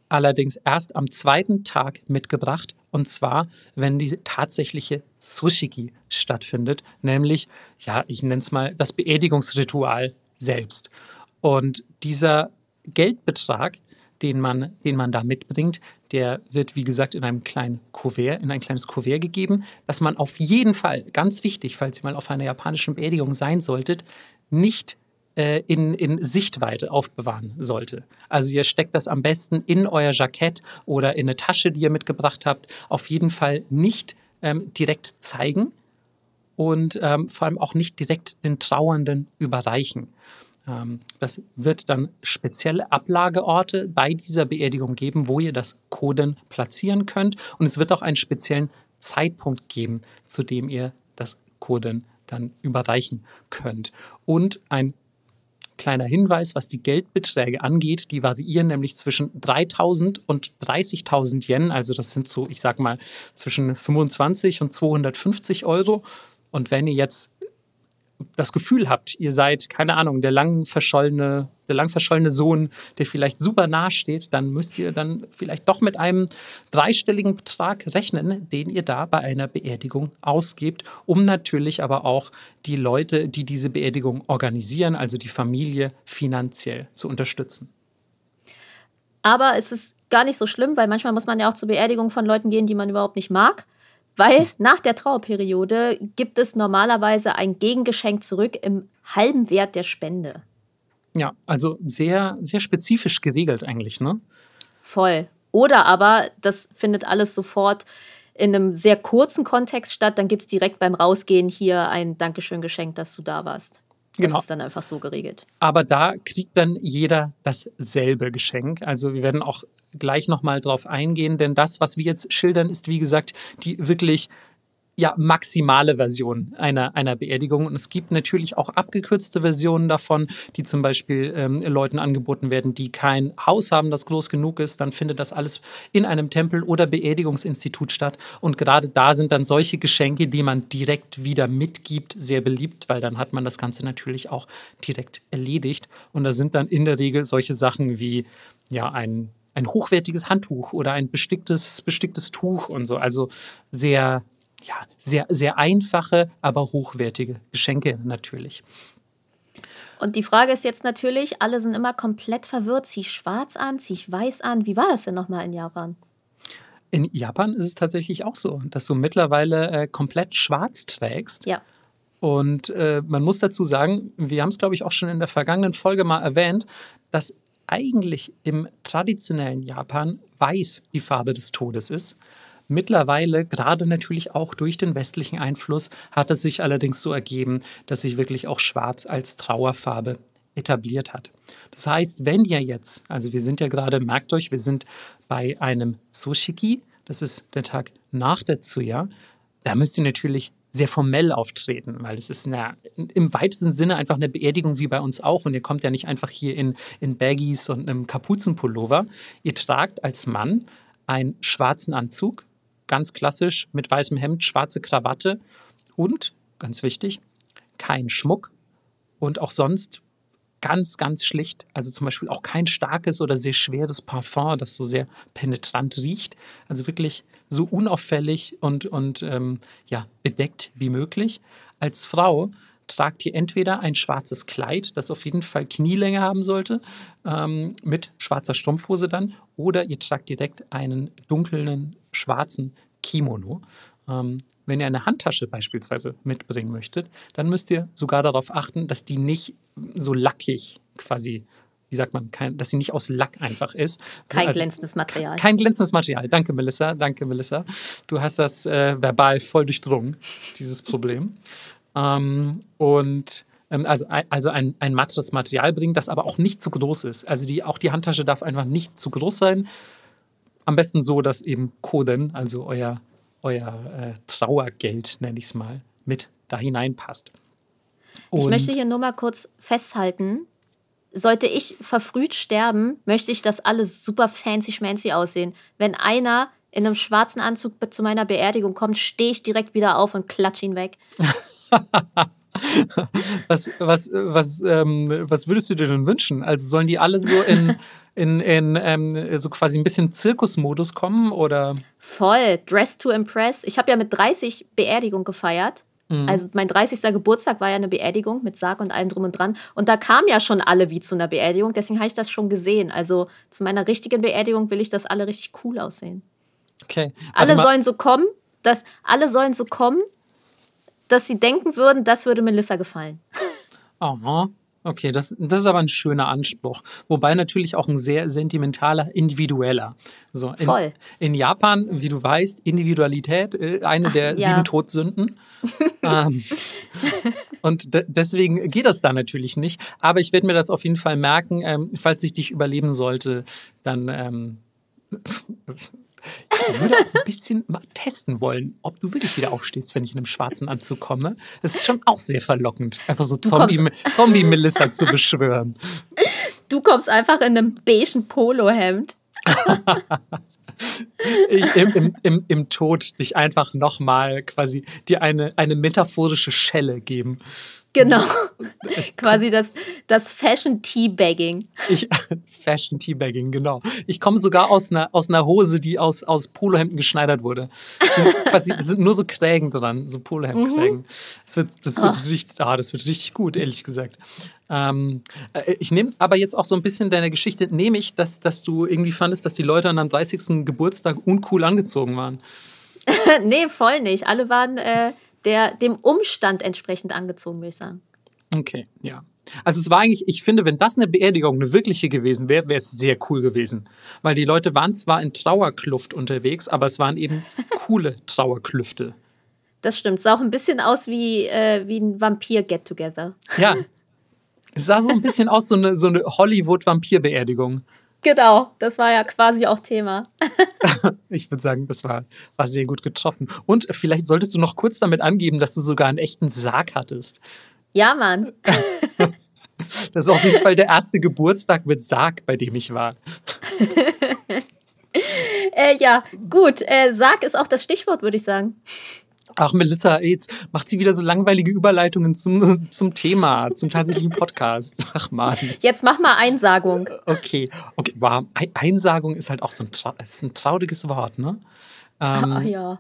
[SPEAKER 2] allerdings erst am zweiten Tag mitgebracht. Und zwar, wenn diese tatsächliche Sushiki stattfindet, nämlich, ja, ich nenne es mal das Beerdigungsritual selbst. Und dieser Geldbetrag den man, den man da mitbringt, der wird, wie gesagt, in einem kleinen Kuvert, in ein kleines Kuvert gegeben, das man auf jeden Fall, ganz wichtig, falls ihr mal auf einer japanischen Beerdigung sein solltet, nicht äh, in, in Sichtweite aufbewahren sollte. Also ihr steckt das am besten in euer Jackett oder in eine Tasche, die ihr mitgebracht habt. Auf jeden Fall nicht ähm, direkt zeigen und ähm, vor allem auch nicht direkt den Trauernden überreichen. Ähm, das wird dann spezielle Ablageorte bei dieser Beerdigung geben, wo ihr das Coden platzieren könnt. Und es wird auch einen speziellen Zeitpunkt geben, zu dem ihr das Coden dann überreichen könnt. Und ein kleiner Hinweis, was die Geldbeträge angeht, die variieren nämlich zwischen 3000 und 30.000 Yen, also das sind so, ich sag mal, zwischen 25 und 250 Euro. Und wenn ihr jetzt das Gefühl habt, ihr seid, keine Ahnung, der lang verschollene, der lang verschollene Sohn, der vielleicht super nah steht, dann müsst ihr dann vielleicht doch mit einem dreistelligen Betrag rechnen, den ihr da bei einer Beerdigung ausgebt, um natürlich aber auch die Leute, die diese Beerdigung organisieren, also die Familie, finanziell zu unterstützen.
[SPEAKER 1] Aber es ist gar nicht so schlimm, weil manchmal muss man ja auch zur Beerdigung von Leuten gehen, die man überhaupt nicht mag. Weil nach der Trauerperiode gibt es normalerweise ein Gegengeschenk zurück im halben Wert der Spende.
[SPEAKER 2] Ja, also sehr, sehr spezifisch geregelt eigentlich, ne?
[SPEAKER 1] Voll. Oder aber, das findet alles sofort in einem sehr kurzen Kontext statt, dann gibt es direkt beim Rausgehen hier ein Dankeschön-Geschenk, dass du da warst. Das genau. ist dann einfach so geregelt.
[SPEAKER 2] Aber da kriegt dann jeder dasselbe Geschenk. Also wir werden auch gleich nochmal drauf eingehen, denn das, was wir jetzt schildern, ist wie gesagt die wirklich ja, maximale Version einer, einer Beerdigung. Und es gibt natürlich auch abgekürzte Versionen davon, die zum Beispiel ähm, Leuten angeboten werden, die kein Haus haben, das groß genug ist. Dann findet das alles in einem Tempel oder Beerdigungsinstitut statt. Und gerade da sind dann solche Geschenke, die man direkt wieder mitgibt, sehr beliebt, weil dann hat man das Ganze natürlich auch direkt erledigt. Und da sind dann in der Regel solche Sachen wie ja, ein ein hochwertiges Handtuch oder ein besticktes, besticktes Tuch und so. Also sehr, ja, sehr, sehr einfache, aber hochwertige Geschenke natürlich.
[SPEAKER 1] Und die Frage ist jetzt natürlich, alle sind immer komplett verwirrt. Zieh ich schwarz an, zieh ich weiß an? Wie war das denn nochmal in Japan?
[SPEAKER 2] In Japan ist es tatsächlich auch so, dass du mittlerweile äh, komplett schwarz trägst.
[SPEAKER 1] Ja.
[SPEAKER 2] Und äh, man muss dazu sagen, wir haben es, glaube ich, auch schon in der vergangenen Folge mal erwähnt, dass eigentlich im traditionellen Japan weiß die Farbe des Todes ist. Mittlerweile, gerade natürlich auch durch den westlichen Einfluss, hat es sich allerdings so ergeben, dass sich wirklich auch Schwarz als Trauerfarbe etabliert hat. Das heißt, wenn ihr jetzt, also wir sind ja gerade, merkt euch, wir sind bei einem Soshiki, das ist der Tag nach der Tsuya, da müsst ihr natürlich sehr formell auftreten, weil es ist eine, im weitesten Sinne einfach eine Beerdigung wie bei uns auch. Und ihr kommt ja nicht einfach hier in, in Baggies und einem Kapuzenpullover. Ihr tragt als Mann einen schwarzen Anzug, ganz klassisch mit weißem Hemd, schwarze Krawatte und, ganz wichtig, kein Schmuck und auch sonst ganz, ganz schlicht. Also zum Beispiel auch kein starkes oder sehr schweres Parfum, das so sehr penetrant riecht. Also wirklich so unauffällig und, und ähm, ja, bedeckt wie möglich. Als Frau tragt ihr entweder ein schwarzes Kleid, das auf jeden Fall Knielänge haben sollte, ähm, mit schwarzer Strumpfhose dann, oder ihr tragt direkt einen dunklen schwarzen Kimono. Ähm, wenn ihr eine Handtasche beispielsweise mitbringen möchtet, dann müsst ihr sogar darauf achten, dass die nicht so lackig quasi wie sagt man, kein, dass sie nicht aus Lack einfach ist.
[SPEAKER 1] Kein also, glänzendes Material.
[SPEAKER 2] Kein glänzendes Material. Danke, Melissa. Danke, Melissa. Du hast das äh, verbal voll durchdrungen, dieses Problem. Ähm, und ähm, also, also ein, ein mattes Material bringen, das aber auch nicht zu groß ist. Also die, auch die Handtasche darf einfach nicht zu groß sein. Am besten so, dass eben Koden, also euer euer äh, Trauergeld, nenne ich es mal, mit da hineinpasst.
[SPEAKER 1] Und ich möchte hier nur mal kurz festhalten, sollte ich verfrüht sterben, möchte ich, dass alles super fancy schmancy aussehen. Wenn einer in einem schwarzen Anzug zu meiner Beerdigung kommt, stehe ich direkt wieder auf und klatsche ihn weg.
[SPEAKER 2] was, was, was, ähm, was würdest du dir denn wünschen? Also sollen die alle so in, in, in ähm, so quasi ein bisschen Zirkusmodus kommen oder?
[SPEAKER 1] Voll, Dress to Impress. Ich habe ja mit 30 Beerdigung gefeiert. Mhm. Also mein 30. Geburtstag war ja eine Beerdigung mit Sarg und allem drum und dran. Und da kamen ja schon alle wie zu einer Beerdigung, deswegen habe ich das schon gesehen. Also zu meiner richtigen Beerdigung will ich, dass alle richtig cool aussehen.
[SPEAKER 2] Okay.
[SPEAKER 1] Alle sollen so kommen, dass alle sollen so kommen, dass sie denken würden, das würde Melissa gefallen.
[SPEAKER 2] Oh, okay, das, das ist aber ein schöner Anspruch. Wobei natürlich auch ein sehr sentimentaler, individueller. So, in,
[SPEAKER 1] Voll.
[SPEAKER 2] In Japan, wie du weißt, Individualität, äh, eine der Ach, ja. sieben Todsünden. ähm, und deswegen geht das da natürlich nicht. Aber ich werde mir das auf jeden Fall merken, ähm, falls ich dich überleben sollte, dann ähm, ich würde auch ein bisschen mal testen wollen, ob du wirklich wieder aufstehst, wenn ich in einem schwarzen Anzug komme. Das ist schon auch sehr verlockend, einfach so Zombie-Melissa Zombie zu beschwören.
[SPEAKER 1] Du kommst einfach in einem beigen Polohemd.
[SPEAKER 2] ich, im, im, im, im Tod dich einfach nochmal quasi dir eine, eine metaphorische Schelle geben.
[SPEAKER 1] Genau. Quasi das, das Fashion Teabagging.
[SPEAKER 2] Ich, Fashion Teabagging, genau. Ich komme sogar aus einer, aus einer Hose, die aus, aus Polohemden geschneidert wurde. Das sind, quasi, das sind nur so Krägen dran, so Polohemdkrägen. Mhm. Das, wird, das, wird oh. richtig, ah, das wird richtig gut, ehrlich gesagt. Ähm, äh, ich nehme aber jetzt auch so ein bisschen deine Geschichte, nehme ich, dass, dass du irgendwie fandest, dass die Leute an deinem 30. Geburtstag uncool angezogen waren.
[SPEAKER 1] nee, voll nicht. Alle waren. Äh der, dem Umstand entsprechend angezogen, würde ich sagen.
[SPEAKER 2] Okay, ja. Also es war eigentlich, ich finde, wenn das eine Beerdigung, eine wirkliche gewesen wäre, wäre es sehr cool gewesen. Weil die Leute waren zwar in Trauerkluft unterwegs, aber es waren eben coole Trauerklüfte.
[SPEAKER 1] Das stimmt. Es sah auch ein bisschen aus wie, äh, wie ein Vampir-Get-Together.
[SPEAKER 2] Ja. Es sah so ein bisschen aus, so eine, so eine Hollywood-Vampir-Beerdigung.
[SPEAKER 1] Genau, das war ja quasi auch Thema.
[SPEAKER 2] ich würde sagen, das war, war sehr gut getroffen. Und vielleicht solltest du noch kurz damit angeben, dass du sogar einen echten Sarg hattest.
[SPEAKER 1] Ja, Mann.
[SPEAKER 2] das ist auf jeden Fall der erste Geburtstag mit Sarg, bei dem ich war.
[SPEAKER 1] äh, ja, gut. Äh, Sarg ist auch das Stichwort, würde ich sagen.
[SPEAKER 2] Ach, Melissa, jetzt macht sie wieder so langweilige Überleitungen zum, zum Thema, zum tatsächlichen Podcast. Ach man.
[SPEAKER 1] Jetzt mach mal Einsagung.
[SPEAKER 2] Okay, okay. Wow. Einsagung ist halt auch so ein, ist ein trauriges Wort, ne?
[SPEAKER 1] Ähm, Ach, ja.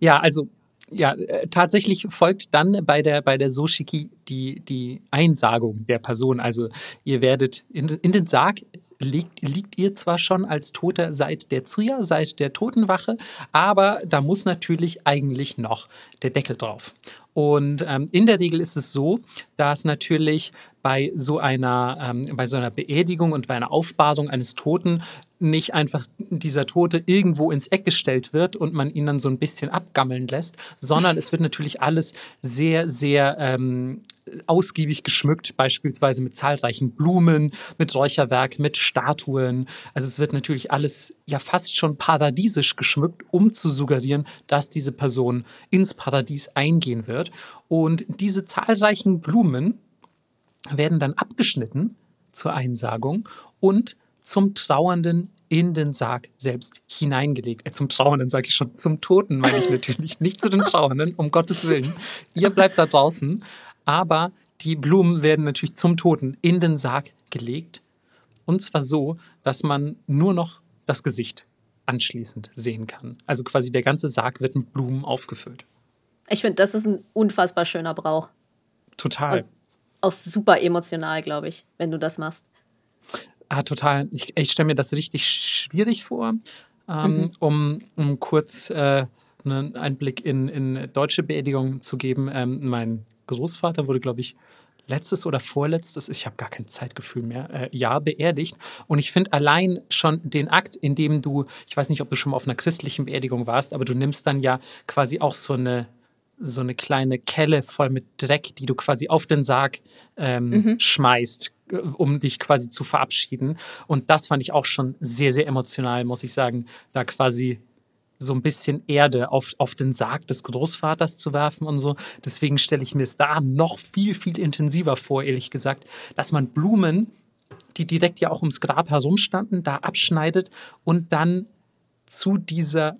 [SPEAKER 2] Ja, also ja, äh, tatsächlich folgt dann bei der, bei der Soshiki die, die Einsagung der Person. Also ihr werdet in, in den Sarg liegt, liegt ihr zwar schon als Toter seit der Tsuya, seit der Totenwache, aber da muss natürlich eigentlich noch der Deckel drauf. Und ähm, in der Regel ist es so, dass natürlich bei so einer, ähm, bei so einer Beerdigung und bei einer Aufbahrung eines Toten nicht einfach dieser Tote irgendwo ins Eck gestellt wird und man ihn dann so ein bisschen abgammeln lässt, sondern es wird natürlich alles sehr, sehr ähm, ausgiebig geschmückt, beispielsweise mit zahlreichen Blumen, mit Räucherwerk, mit Statuen. Also es wird natürlich alles ja fast schon paradiesisch geschmückt, um zu suggerieren, dass diese Person ins Paradies eingehen wird. Und diese zahlreichen Blumen werden dann abgeschnitten zur Einsagung und zum Trauernden in den Sarg selbst hineingelegt. Äh, zum Trauernden sage ich schon, zum Toten meine ich natürlich, nicht zu den Trauernden, um Gottes Willen. Ihr bleibt da draußen, aber die Blumen werden natürlich zum Toten in den Sarg gelegt. Und zwar so, dass man nur noch das Gesicht anschließend sehen kann. Also quasi der ganze Sarg wird mit Blumen aufgefüllt.
[SPEAKER 1] Ich finde, das ist ein unfassbar schöner Brauch.
[SPEAKER 2] Total. Und
[SPEAKER 1] auch super emotional, glaube ich, wenn du das machst.
[SPEAKER 2] Ah, total. Ich, ich stelle mir das richtig schwierig vor, ähm, mhm. um, um kurz äh, einen Einblick in, in deutsche Beerdigungen zu geben. Ähm, mein Großvater wurde, glaube ich, letztes oder vorletztes, ich habe gar kein Zeitgefühl mehr, äh, Jahr beerdigt. Und ich finde allein schon den Akt, in dem du, ich weiß nicht, ob du schon mal auf einer christlichen Beerdigung warst, aber du nimmst dann ja quasi auch so eine so eine kleine Kelle voll mit Dreck, die du quasi auf den Sarg ähm, mhm. schmeißt, äh, um dich quasi zu verabschieden. Und das fand ich auch schon sehr, sehr emotional, muss ich sagen, da quasi so ein bisschen Erde auf, auf den Sarg des Großvaters zu werfen und so. Deswegen stelle ich mir es da noch viel, viel intensiver vor, ehrlich gesagt, dass man Blumen, die direkt ja auch ums Grab herumstanden, da abschneidet und dann zu dieser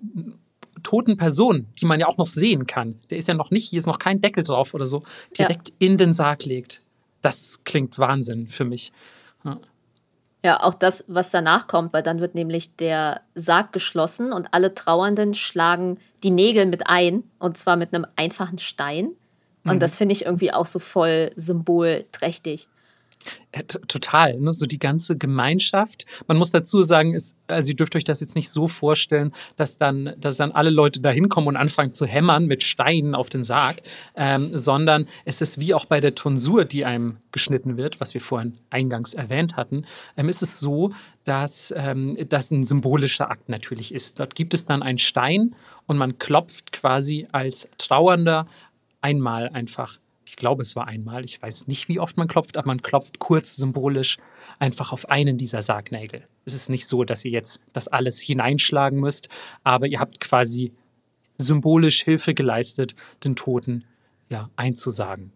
[SPEAKER 2] toten Person, die man ja auch noch sehen kann, der ist ja noch nicht, hier ist noch kein Deckel drauf oder so, direkt ja. in den Sarg legt. Das klingt Wahnsinn für mich.
[SPEAKER 1] Ja. Ja, auch das, was danach kommt, weil dann wird nämlich der Sarg geschlossen und alle Trauernden schlagen die Nägel mit ein und zwar mit einem einfachen Stein. Und mhm. das finde ich irgendwie auch so voll symbolträchtig.
[SPEAKER 2] Ja, total, ne? so die ganze Gemeinschaft. Man muss dazu sagen, ist, also ihr dürft euch das jetzt nicht so vorstellen, dass dann, dass dann alle Leute da hinkommen und anfangen zu hämmern mit Steinen auf den Sarg, ähm, sondern es ist wie auch bei der Tonsur, die einem geschnitten wird, was wir vorhin eingangs erwähnt hatten, ähm, ist es so, dass ähm, das ein symbolischer Akt natürlich ist. Dort gibt es dann einen Stein und man klopft quasi als Trauernder einmal einfach ich glaube, es war einmal, ich weiß nicht, wie oft man klopft, aber man klopft kurz symbolisch einfach auf einen dieser Sargnägel. Es ist nicht so, dass ihr jetzt das alles hineinschlagen müsst, aber ihr habt quasi symbolisch Hilfe geleistet, den Toten ja, einzusagen.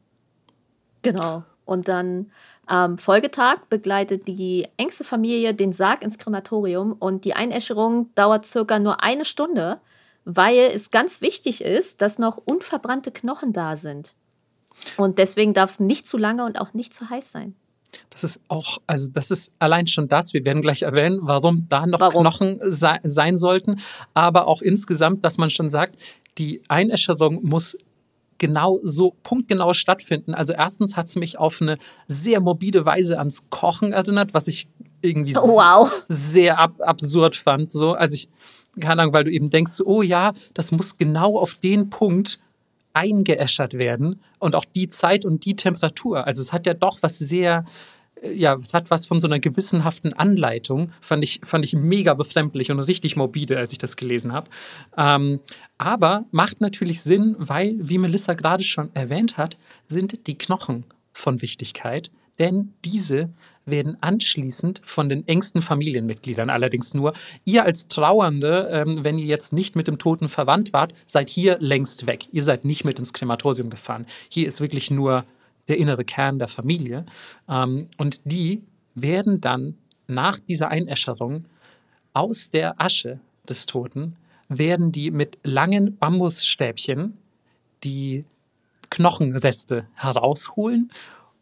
[SPEAKER 1] Genau. Und dann am Folgetag begleitet die engste Familie den Sarg ins Krematorium und die Einäscherung dauert circa nur eine Stunde, weil es ganz wichtig ist, dass noch unverbrannte Knochen da sind. Und deswegen darf es nicht zu lange und auch nicht zu heiß sein.
[SPEAKER 2] Das ist auch, also das ist allein schon das, wir werden gleich erwähnen, warum da noch warum? Knochen se sein sollten, aber auch insgesamt, dass man schon sagt, die Einäscherung muss genau so punktgenau stattfinden. Also erstens hat es mich auf eine sehr morbide Weise ans Kochen erinnert, was ich irgendwie wow. sehr ab absurd fand. So, also ich, keine Ahnung, weil du eben denkst, oh ja, das muss genau auf den Punkt eingeäschert werden und auch die Zeit und die Temperatur. Also es hat ja doch was sehr, äh, ja, es hat was von so einer gewissenhaften Anleitung. Fand ich, fand ich mega befremdlich und richtig morbide, als ich das gelesen habe. Ähm, aber macht natürlich Sinn, weil, wie Melissa gerade schon erwähnt hat, sind die Knochen von Wichtigkeit, denn diese werden anschließend von den engsten Familienmitgliedern allerdings nur. Ihr als Trauernde, ähm, wenn ihr jetzt nicht mit dem Toten verwandt wart, seid hier längst weg. Ihr seid nicht mit ins Krematorium gefahren. Hier ist wirklich nur der innere Kern der Familie. Ähm, und die werden dann nach dieser Einäscherung aus der Asche des Toten, werden die mit langen Bambusstäbchen die Knochenreste herausholen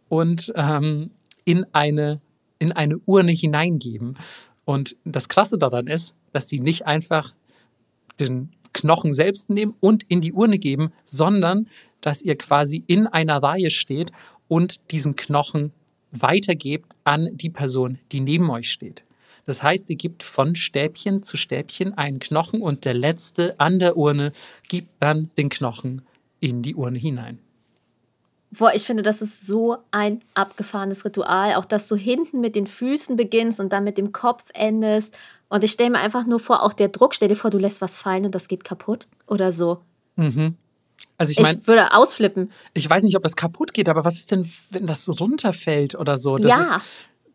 [SPEAKER 2] und ähm, in eine, in eine Urne hineingeben. Und das Krasse daran ist, dass sie nicht einfach den Knochen selbst nehmen und in die Urne geben, sondern dass ihr quasi in einer Reihe steht und diesen Knochen weitergebt an die Person, die neben euch steht. Das heißt, ihr gebt von Stäbchen zu Stäbchen einen Knochen und der letzte an der Urne gibt dann den Knochen in die Urne hinein.
[SPEAKER 1] Boah, ich finde, das ist so ein abgefahrenes Ritual. Auch, dass du hinten mit den Füßen beginnst und dann mit dem Kopf endest. Und ich stelle mir einfach nur vor, auch der Druck, stell dir vor, du lässt was fallen und das geht kaputt oder so.
[SPEAKER 2] Mhm. Also ich, mein,
[SPEAKER 1] ich würde ausflippen.
[SPEAKER 2] Ich weiß nicht, ob das kaputt geht, aber was ist denn, wenn das runterfällt oder so? Das
[SPEAKER 1] ja.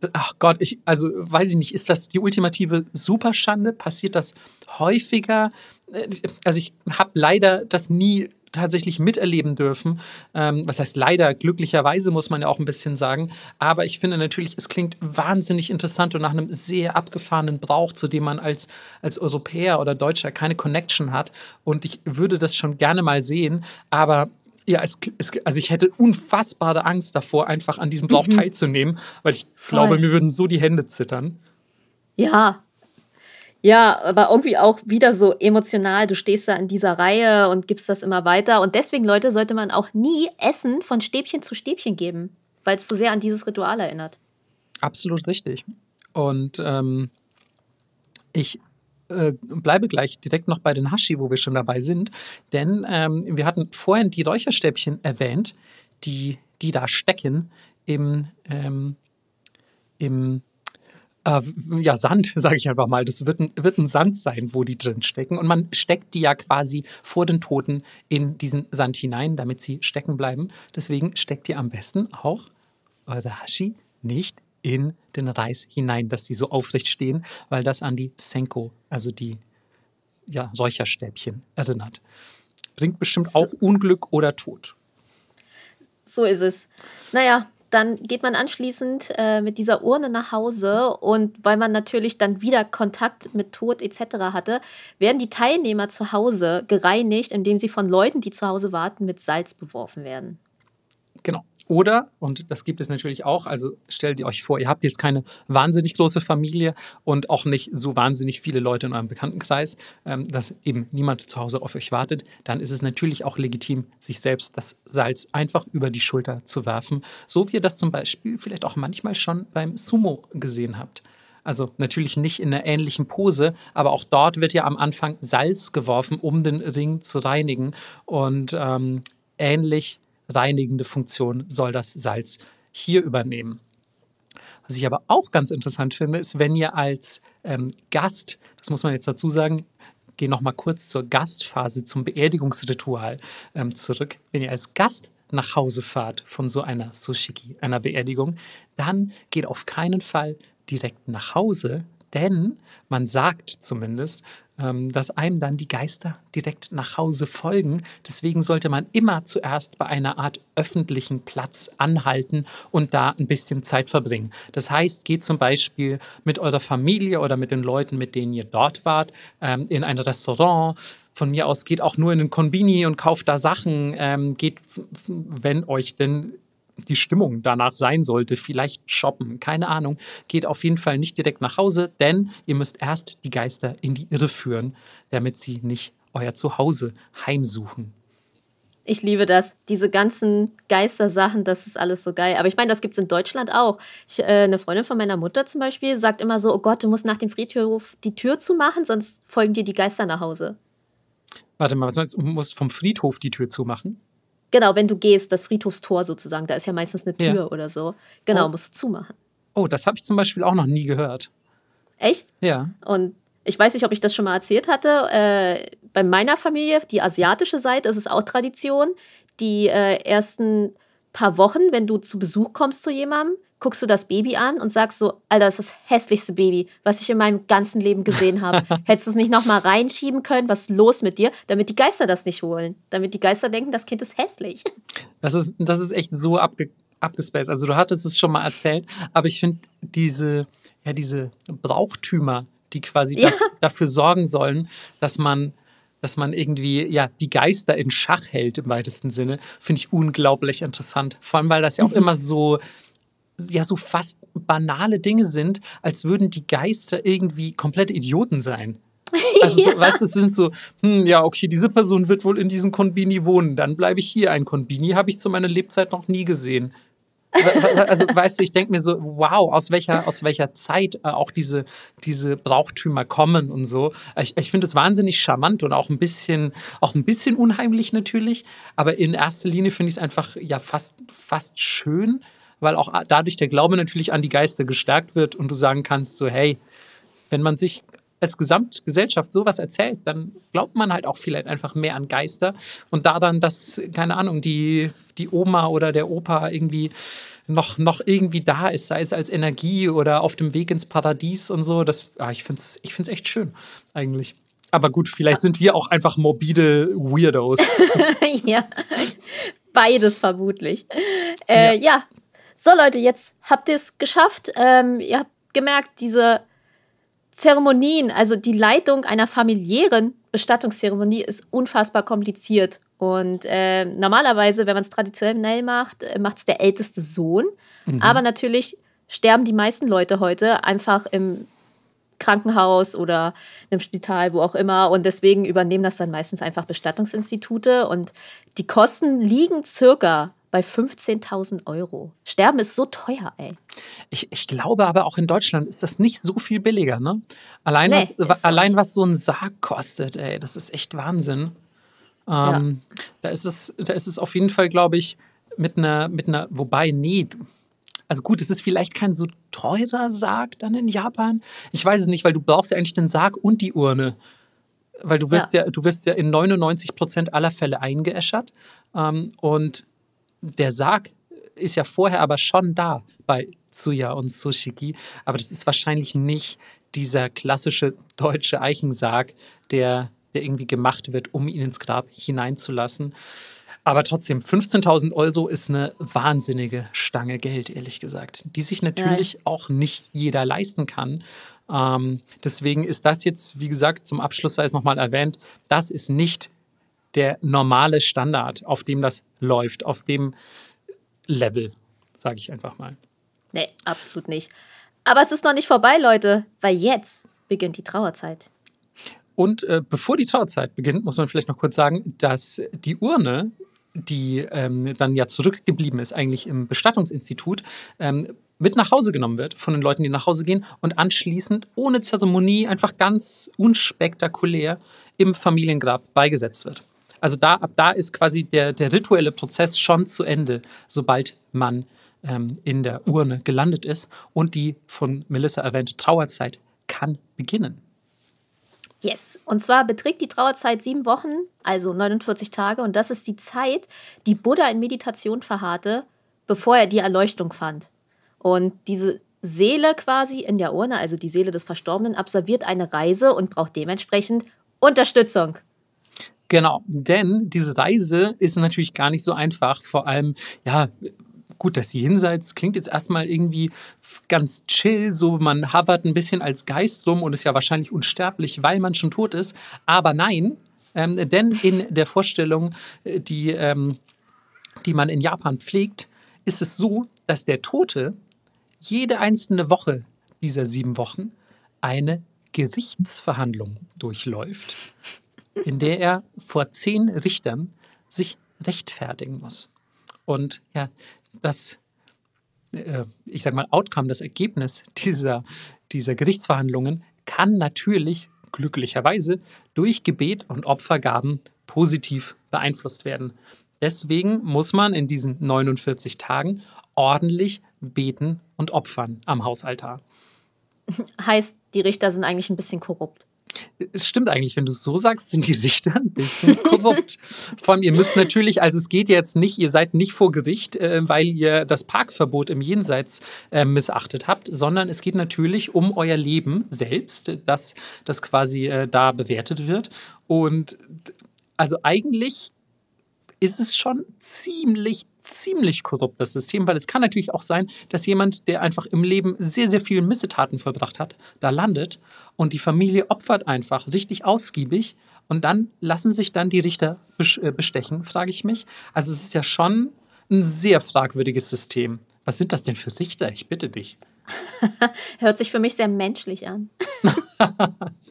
[SPEAKER 2] Ist, ach Gott, ich, also weiß ich nicht, ist das die ultimative Superschande? Passiert das häufiger? Äh, also ich habe leider das nie tatsächlich miterleben dürfen. Ähm, was heißt leider, glücklicherweise muss man ja auch ein bisschen sagen. Aber ich finde natürlich, es klingt wahnsinnig interessant und nach einem sehr abgefahrenen Brauch, zu dem man als, als Europäer oder Deutscher keine Connection hat. Und ich würde das schon gerne mal sehen. Aber ja, es, es, also ich hätte unfassbare Angst davor, einfach an diesem Brauch mhm. teilzunehmen, weil ich Voll. glaube, mir würden so die Hände zittern.
[SPEAKER 1] Ja, ja, aber irgendwie auch wieder so emotional. Du stehst da in dieser Reihe und gibst das immer weiter. Und deswegen, Leute, sollte man auch nie Essen von Stäbchen zu Stäbchen geben, weil es zu sehr an dieses Ritual erinnert.
[SPEAKER 2] Absolut richtig. Und ähm, ich äh, bleibe gleich direkt noch bei den Hashi, wo wir schon dabei sind. Denn ähm, wir hatten vorhin die Räucherstäbchen erwähnt, die, die da stecken im, ähm, im äh, ja, Sand, sage ich einfach mal. Das wird ein, wird ein Sand sein, wo die drin stecken. Und man steckt die ja quasi vor den Toten in diesen Sand hinein, damit sie stecken bleiben. Deswegen steckt ihr am besten auch eure Hashi nicht in den Reis hinein, dass sie so aufrecht stehen, weil das an die Senko, also die ja, Räucherstäbchen, erinnert. Bringt bestimmt auch Unglück oder Tod.
[SPEAKER 1] So ist es. Naja, dann geht man anschließend äh, mit dieser Urne nach Hause und weil man natürlich dann wieder Kontakt mit Tod etc. hatte, werden die Teilnehmer zu Hause gereinigt, indem sie von Leuten, die zu Hause warten, mit Salz beworfen werden.
[SPEAKER 2] Genau. Oder, und das gibt es natürlich auch, also stellt ihr euch vor, ihr habt jetzt keine wahnsinnig große Familie und auch nicht so wahnsinnig viele Leute in eurem Bekanntenkreis, ähm, dass eben niemand zu Hause auf euch wartet, dann ist es natürlich auch legitim, sich selbst das Salz einfach über die Schulter zu werfen, so wie ihr das zum Beispiel vielleicht auch manchmal schon beim Sumo gesehen habt. Also natürlich nicht in einer ähnlichen Pose, aber auch dort wird ja am Anfang Salz geworfen, um den Ring zu reinigen. Und ähm, ähnlich reinigende Funktion soll das Salz hier übernehmen. Was ich aber auch ganz interessant finde, ist, wenn ihr als ähm, Gast, das muss man jetzt dazu sagen, gehe noch mal kurz zur Gastphase, zum Beerdigungsritual ähm, zurück. Wenn ihr als Gast nach Hause fahrt von so einer Sushiki, einer Beerdigung, dann geht auf keinen Fall direkt nach Hause, denn man sagt zumindest, dass einem dann die Geister direkt nach Hause folgen. Deswegen sollte man immer zuerst bei einer Art öffentlichen Platz anhalten und da ein bisschen Zeit verbringen. Das heißt, geht zum Beispiel mit eurer Familie oder mit den Leuten, mit denen ihr dort wart, ähm, in ein Restaurant. Von mir aus geht auch nur in den Konbini und kauft da Sachen. Ähm, geht, wenn euch denn die Stimmung danach sein sollte, vielleicht shoppen, keine Ahnung, geht auf jeden Fall nicht direkt nach Hause, denn ihr müsst erst die Geister in die Irre führen, damit sie nicht euer Zuhause heimsuchen.
[SPEAKER 1] Ich liebe das. Diese ganzen Geistersachen, das ist alles so geil. Aber ich meine, das gibt es in Deutschland auch. Ich, äh, eine Freundin von meiner Mutter zum Beispiel sagt immer so: Oh Gott, du musst nach dem Friedhof die Tür zumachen, sonst folgen dir die Geister nach Hause.
[SPEAKER 2] Warte mal, was meinst du? Du musst vom Friedhof die Tür zumachen?
[SPEAKER 1] Genau, wenn du gehst, das Friedhofstor sozusagen, da ist ja meistens eine Tür ja. oder so. Genau,
[SPEAKER 2] oh.
[SPEAKER 1] musst du zumachen.
[SPEAKER 2] Oh, das habe ich zum Beispiel auch noch nie gehört.
[SPEAKER 1] Echt?
[SPEAKER 2] Ja.
[SPEAKER 1] Und ich weiß nicht, ob ich das schon mal erzählt hatte. Äh, bei meiner Familie, die asiatische Seite, ist es auch Tradition. Die äh, ersten paar Wochen, wenn du zu Besuch kommst zu jemandem, guckst du das Baby an und sagst so, Alter, das ist das hässlichste Baby, was ich in meinem ganzen Leben gesehen habe. Hättest du es nicht nochmal reinschieben können? Was ist los mit dir? Damit die Geister das nicht holen. Damit die Geister denken, das Kind ist hässlich.
[SPEAKER 2] Das ist, das ist echt so abge, abgespaced. Also du hattest es schon mal erzählt, aber ich finde diese, ja, diese Brauchtümer, die quasi ja. dafür sorgen sollen, dass man dass man irgendwie ja die Geister in Schach hält im weitesten Sinne, finde ich unglaublich interessant. Vor allem, weil das ja auch mhm. immer so ja so fast banale Dinge sind, als würden die Geister irgendwie komplette Idioten sein. Also, so, weißt du, es sind so, hm, ja, okay, diese Person wird wohl in diesem Konbini wohnen, dann bleibe ich hier. Ein Konbini habe ich zu meiner Lebzeit noch nie gesehen. Also, weißt du, ich denke mir so, wow, aus welcher, aus welcher Zeit äh, auch diese, diese Brauchtümer kommen und so. Ich, ich finde es wahnsinnig charmant und auch ein bisschen, auch ein bisschen unheimlich natürlich. Aber in erster Linie finde ich es einfach ja fast, fast schön, weil auch dadurch der Glaube natürlich an die Geister gestärkt wird und du sagen kannst, so, hey, wenn man sich als Gesamtgesellschaft sowas erzählt, dann glaubt man halt auch vielleicht einfach mehr an Geister. Und da dann, dass, keine Ahnung, die, die Oma oder der Opa irgendwie noch, noch irgendwie da ist, sei es als Energie oder auf dem Weg ins Paradies und so, das, ah, ich finde es ich find's echt schön, eigentlich. Aber gut, vielleicht sind wir auch einfach morbide Weirdos.
[SPEAKER 1] ja, beides vermutlich. Äh, ja. ja. So Leute, jetzt habt ihr es geschafft. Ähm, ihr habt gemerkt, diese Zeremonien, also die Leitung einer familiären Bestattungszeremonie ist unfassbar kompliziert. Und äh, normalerweise, wenn man es traditionell macht, äh, macht es der älteste Sohn. Mhm. Aber natürlich sterben die meisten Leute heute einfach im Krankenhaus oder im Spital, wo auch immer. Und deswegen übernehmen das dann meistens einfach Bestattungsinstitute. Und die Kosten liegen circa bei 15.000 Euro. Sterben ist so teuer, ey.
[SPEAKER 2] Ich, ich glaube aber auch in Deutschland ist das nicht so viel billiger, ne? Allein, nee, was, allein was so ein Sarg kostet, ey, das ist echt Wahnsinn. Ähm, ja. da, ist es, da ist es auf jeden Fall, glaube ich, mit einer, mit einer, wobei, nee, also gut, es ist vielleicht kein so teurer Sarg dann in Japan. Ich weiß es nicht, weil du brauchst ja eigentlich den Sarg und die Urne. Weil du wirst ja, ja du wirst ja in 99 Prozent aller Fälle eingeäschert. Ähm, und der Sarg ist ja vorher aber schon da bei Tsuya und Tsushiki, aber das ist wahrscheinlich nicht dieser klassische deutsche Eichensarg, der, der irgendwie gemacht wird, um ihn ins Grab hineinzulassen. Aber trotzdem, 15.000 Euro ist eine wahnsinnige Stange Geld, ehrlich gesagt, die sich natürlich ja. auch nicht jeder leisten kann. Ähm, deswegen ist das jetzt, wie gesagt, zum Abschluss sei es nochmal erwähnt, das ist nicht der normale Standard, auf dem das läuft, auf dem Level, sage ich einfach mal.
[SPEAKER 1] Nee, absolut nicht. Aber es ist noch nicht vorbei, Leute, weil jetzt beginnt die Trauerzeit.
[SPEAKER 2] Und äh, bevor die Trauerzeit beginnt, muss man vielleicht noch kurz sagen, dass die Urne, die ähm, dann ja zurückgeblieben ist, eigentlich im Bestattungsinstitut, ähm, mit nach Hause genommen wird von den Leuten, die nach Hause gehen und anschließend ohne Zeremonie einfach ganz unspektakulär im Familiengrab beigesetzt wird. Also da, ab da ist quasi der, der rituelle Prozess schon zu Ende, sobald man ähm, in der Urne gelandet ist und die von Melissa erwähnte Trauerzeit kann beginnen.
[SPEAKER 1] Yes. Und zwar beträgt die Trauerzeit sieben Wochen, also 49 Tage. Und das ist die Zeit, die Buddha in Meditation verharrte, bevor er die Erleuchtung fand. Und diese Seele quasi in der Urne, also die Seele des Verstorbenen, absolviert eine Reise und braucht dementsprechend Unterstützung.
[SPEAKER 2] Genau, denn diese Reise ist natürlich gar nicht so einfach. Vor allem, ja, gut, das Jenseits klingt jetzt erstmal irgendwie ganz chill, so man hovert ein bisschen als Geist rum und ist ja wahrscheinlich unsterblich, weil man schon tot ist. Aber nein, ähm, denn in der Vorstellung, äh, die, ähm, die man in Japan pflegt, ist es so, dass der Tote jede einzelne Woche dieser sieben Wochen eine Gerichtsverhandlung durchläuft in der er vor zehn Richtern sich rechtfertigen muss. Und ja, das, äh, ich sag mal, Outcome, das Ergebnis dieser, dieser Gerichtsverhandlungen kann natürlich glücklicherweise durch Gebet und Opfergaben positiv beeinflusst werden. Deswegen muss man in diesen 49 Tagen ordentlich beten und opfern am Hausaltar.
[SPEAKER 1] Heißt, die Richter sind eigentlich ein bisschen korrupt.
[SPEAKER 2] Es stimmt eigentlich, wenn du es so sagst, sind die Richter ein bisschen korrupt. Vor allem, ihr müsst natürlich, also es geht jetzt nicht, ihr seid nicht vor Gericht, äh, weil ihr das Parkverbot im Jenseits äh, missachtet habt, sondern es geht natürlich um euer Leben selbst, das, das quasi äh, da bewertet wird. Und also eigentlich ist es schon ziemlich, ziemlich korrupt, das System, weil es kann natürlich auch sein, dass jemand, der einfach im Leben sehr, sehr viele Missetaten vollbracht hat, da landet und die Familie opfert einfach richtig ausgiebig und dann lassen sich dann die Richter äh, bestechen, frage ich mich. Also es ist ja schon ein sehr fragwürdiges System. Was sind das denn für Richter? Ich bitte dich.
[SPEAKER 1] Hört sich für mich sehr menschlich an.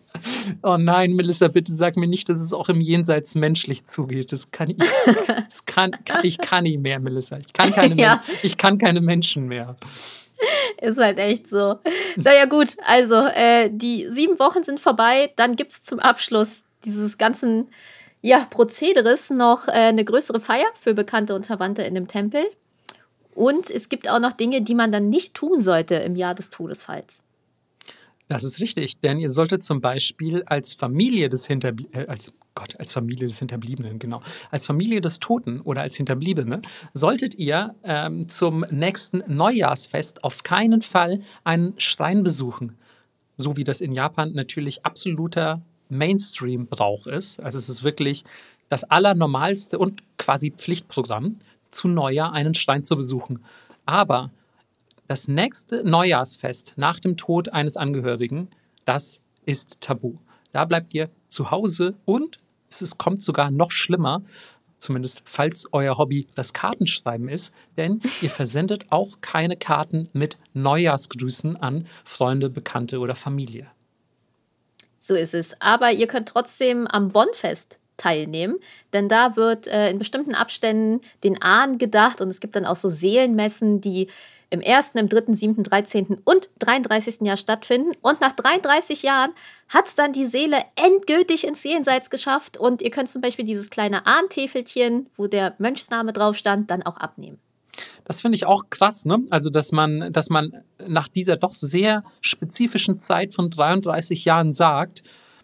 [SPEAKER 2] Oh nein, Melissa, bitte sag mir nicht, dass es auch im Jenseits menschlich zugeht. Das kann ich, das kann, ich kann nicht mehr, Melissa. Ich kann keine, ja. ich kann keine Menschen mehr.
[SPEAKER 1] Ist halt echt so. Naja, gut, also äh, die sieben Wochen sind vorbei. Dann gibt es zum Abschluss dieses ganzen ja, Prozederes noch äh, eine größere Feier für Bekannte und Verwandte in dem Tempel. Und es gibt auch noch Dinge, die man dann nicht tun sollte im Jahr des Todesfalls.
[SPEAKER 2] Das ist richtig, denn ihr solltet zum Beispiel als Familie des Hinterblie äh, als Gott, als Familie des Hinterbliebenen, genau, als Familie des Toten oder als Hinterbliebene, solltet ihr ähm, zum nächsten Neujahrsfest auf keinen Fall einen Schrein besuchen. So wie das in Japan natürlich absoluter Mainstream-Brauch ist. Also es ist wirklich das allernormalste und quasi Pflichtprogramm, zu Neujahr einen Schrein zu besuchen. Aber das nächste Neujahrsfest nach dem Tod eines Angehörigen, das ist tabu. Da bleibt ihr zu Hause und es kommt sogar noch schlimmer, zumindest falls euer Hobby das Kartenschreiben ist, denn ihr versendet auch keine Karten mit Neujahrsgrüßen an Freunde, Bekannte oder Familie.
[SPEAKER 1] So ist es. Aber ihr könnt trotzdem am Bonfest teilnehmen, denn da wird äh, in bestimmten Abständen den Ahnen gedacht und es gibt dann auch so Seelenmessen, die im 1., im 3., 7., 13. und 33. Jahr stattfinden. Und nach 33 Jahren hat es dann die Seele endgültig ins Jenseits geschafft. Und ihr könnt zum Beispiel dieses kleine Ahntäfelchen, wo der Mönchsname drauf stand, dann auch abnehmen.
[SPEAKER 2] Das finde ich auch krass, ne? Also, dass man, dass man nach dieser doch sehr spezifischen Zeit von 33 Jahren sagt,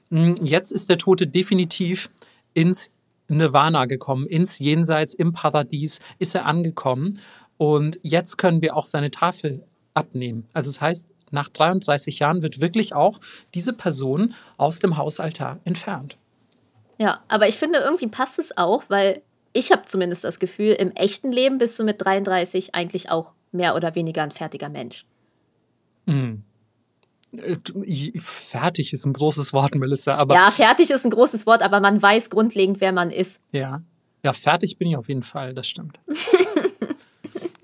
[SPEAKER 2] hm, jetzt ist der Tote definitiv ins Nirvana gekommen, ins Jenseits, im Paradies ist er angekommen. Und jetzt können wir auch seine Tafel abnehmen. Also das heißt, nach 33 Jahren wird wirklich auch diese Person aus dem Hausaltar entfernt.
[SPEAKER 1] Ja, aber ich finde, irgendwie passt es auch, weil ich habe zumindest das Gefühl, im echten Leben bist du mit 33 eigentlich auch mehr oder weniger ein fertiger Mensch.
[SPEAKER 2] Mhm. Fertig ist ein großes Wort, Melissa. Aber
[SPEAKER 1] ja, fertig ist ein großes Wort, aber man weiß grundlegend, wer man ist.
[SPEAKER 2] Ja, ja, fertig bin ich auf jeden Fall, das stimmt.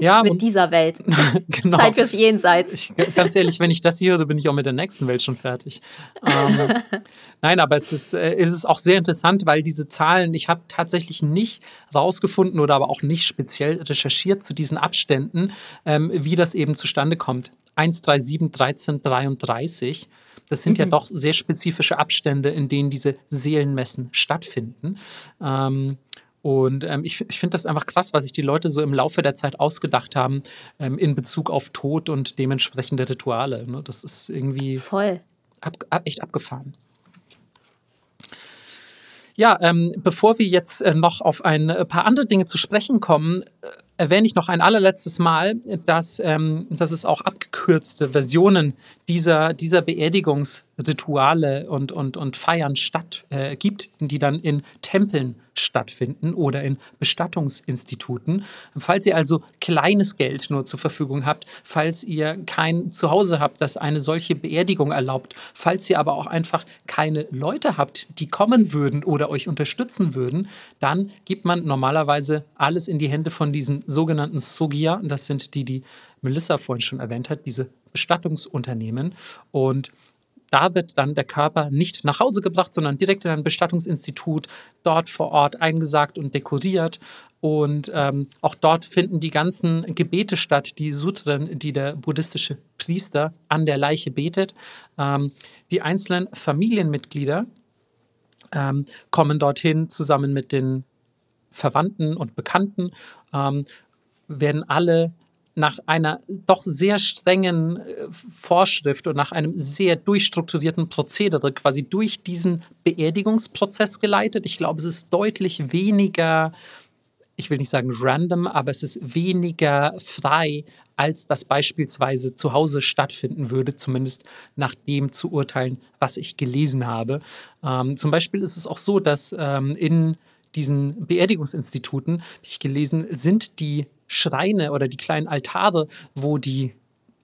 [SPEAKER 1] ja, mit dieser Welt. genau. Zeit fürs Jenseits.
[SPEAKER 2] Ich, ganz ehrlich, wenn ich das hier höre, bin ich auch mit der nächsten Welt schon fertig. Ähm, nein, aber es ist, äh, es ist auch sehr interessant, weil diese Zahlen, ich habe tatsächlich nicht rausgefunden oder aber auch nicht speziell recherchiert zu diesen Abständen, ähm, wie das eben zustande kommt. 137, 13, 33. Das sind mhm. ja doch sehr spezifische Abstände, in denen diese Seelenmessen stattfinden. Ähm, und ähm, ich, ich finde das einfach krass, was sich die Leute so im Laufe der Zeit ausgedacht haben ähm, in Bezug auf Tod und dementsprechende Rituale. Ne? Das ist irgendwie
[SPEAKER 1] voll
[SPEAKER 2] ab, ab, echt abgefahren. Ja, ähm, bevor wir jetzt äh, noch auf ein äh, paar andere Dinge zu sprechen kommen, äh, erwähne ich noch ein allerletztes Mal, dass, ähm, dass es auch abgekürzte Versionen dieser, dieser Beerdigungsrituale und, und, und Feiern statt, äh, gibt, die dann in Tempeln stattfinden oder in Bestattungsinstituten. Falls ihr also kleines Geld nur zur Verfügung habt, falls ihr kein Zuhause habt, das eine solche Beerdigung erlaubt, falls ihr aber auch einfach keine Leute habt, die kommen würden oder euch unterstützen würden, dann gibt man normalerweise alles in die Hände von diesen sogenannten Sogia. Das sind die, die Melissa vorhin schon erwähnt hat, diese Bestattungsunternehmen. Und da wird dann der Körper nicht nach Hause gebracht, sondern direkt in ein Bestattungsinstitut, dort vor Ort eingesagt und dekoriert. Und ähm, auch dort finden die ganzen Gebete statt, die Sutren, die der buddhistische Priester an der Leiche betet. Ähm, die einzelnen Familienmitglieder ähm, kommen dorthin zusammen mit den Verwandten und Bekannten, ähm, werden alle nach einer doch sehr strengen äh, Vorschrift und nach einem sehr durchstrukturierten Prozedere quasi durch diesen Beerdigungsprozess geleitet. Ich glaube, es ist deutlich weniger, ich will nicht sagen random, aber es ist weniger frei, als das beispielsweise zu Hause stattfinden würde, zumindest nach dem zu urteilen, was ich gelesen habe. Ähm, zum Beispiel ist es auch so, dass ähm, in diesen Beerdigungsinstituten, habe ich gelesen, sind die Schreine oder die kleinen Altare, wo die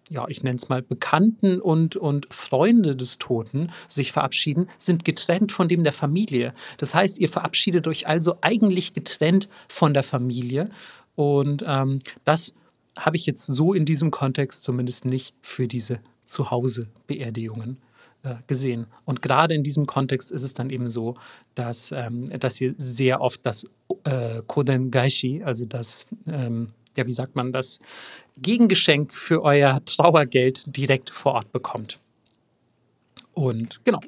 [SPEAKER 2] ja, ich nenne es mal Bekannten und, und Freunde des Toten sich verabschieden, sind getrennt von dem der Familie. Das heißt, ihr verabschiedet euch also eigentlich getrennt von der Familie. Und ähm, das habe ich jetzt so in diesem Kontext zumindest nicht für diese Zuhause-Beerdigungen äh, gesehen. Und gerade in diesem Kontext ist es dann eben so, dass, ähm, dass ihr sehr oft das äh, Koden Gaishi, also das, ähm, ja, wie sagt man, das Gegengeschenk für euer Trauergeld direkt vor Ort bekommt. Und genau.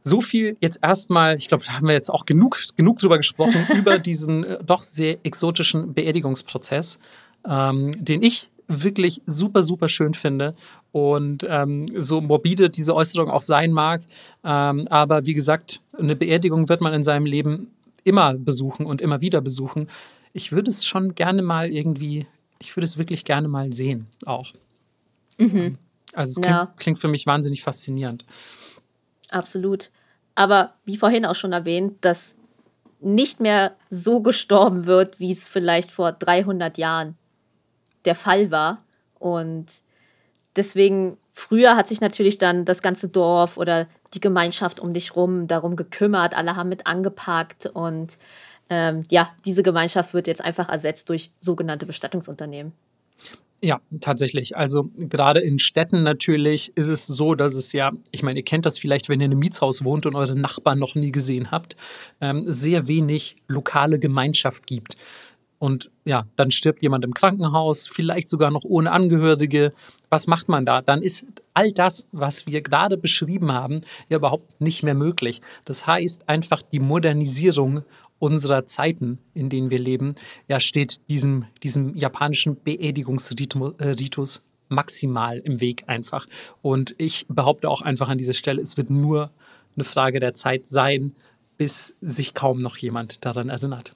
[SPEAKER 2] So viel jetzt erstmal, ich glaube, da haben wir jetzt auch genug, genug drüber gesprochen, über diesen äh, doch sehr exotischen Beerdigungsprozess, ähm, den ich wirklich super, super schön finde. Und ähm, so morbide diese Äußerung auch sein mag. Ähm, aber wie gesagt, eine Beerdigung wird man in seinem Leben immer besuchen und immer wieder besuchen. Ich würde es schon gerne mal irgendwie, ich würde es wirklich gerne mal sehen auch. Mhm. Also es klingt, ja. klingt für mich wahnsinnig faszinierend.
[SPEAKER 1] Absolut. Aber wie vorhin auch schon erwähnt, dass nicht mehr so gestorben wird, wie es vielleicht vor 300 Jahren der Fall war. Und deswegen, früher hat sich natürlich dann das ganze Dorf oder die Gemeinschaft um dich rum darum gekümmert. Alle haben mit angepackt und ähm, ja, diese Gemeinschaft wird jetzt einfach ersetzt durch sogenannte Bestattungsunternehmen.
[SPEAKER 2] Ja, tatsächlich. Also gerade in Städten natürlich ist es so, dass es ja, ich meine, ihr kennt das vielleicht, wenn ihr in einem Mietshaus wohnt und eure Nachbarn noch nie gesehen habt, ähm, sehr wenig lokale Gemeinschaft gibt. Und ja, dann stirbt jemand im Krankenhaus, vielleicht sogar noch ohne Angehörige. Was macht man da? Dann ist all das, was wir gerade beschrieben haben, ja überhaupt nicht mehr möglich. Das heißt einfach die Modernisierung unserer Zeiten, in denen wir leben, ja, steht diesem, diesem japanischen Beerdigungsritus äh, maximal im Weg einfach. Und ich behaupte auch einfach an dieser Stelle, es wird nur eine Frage der Zeit sein, bis sich kaum noch jemand daran erinnert.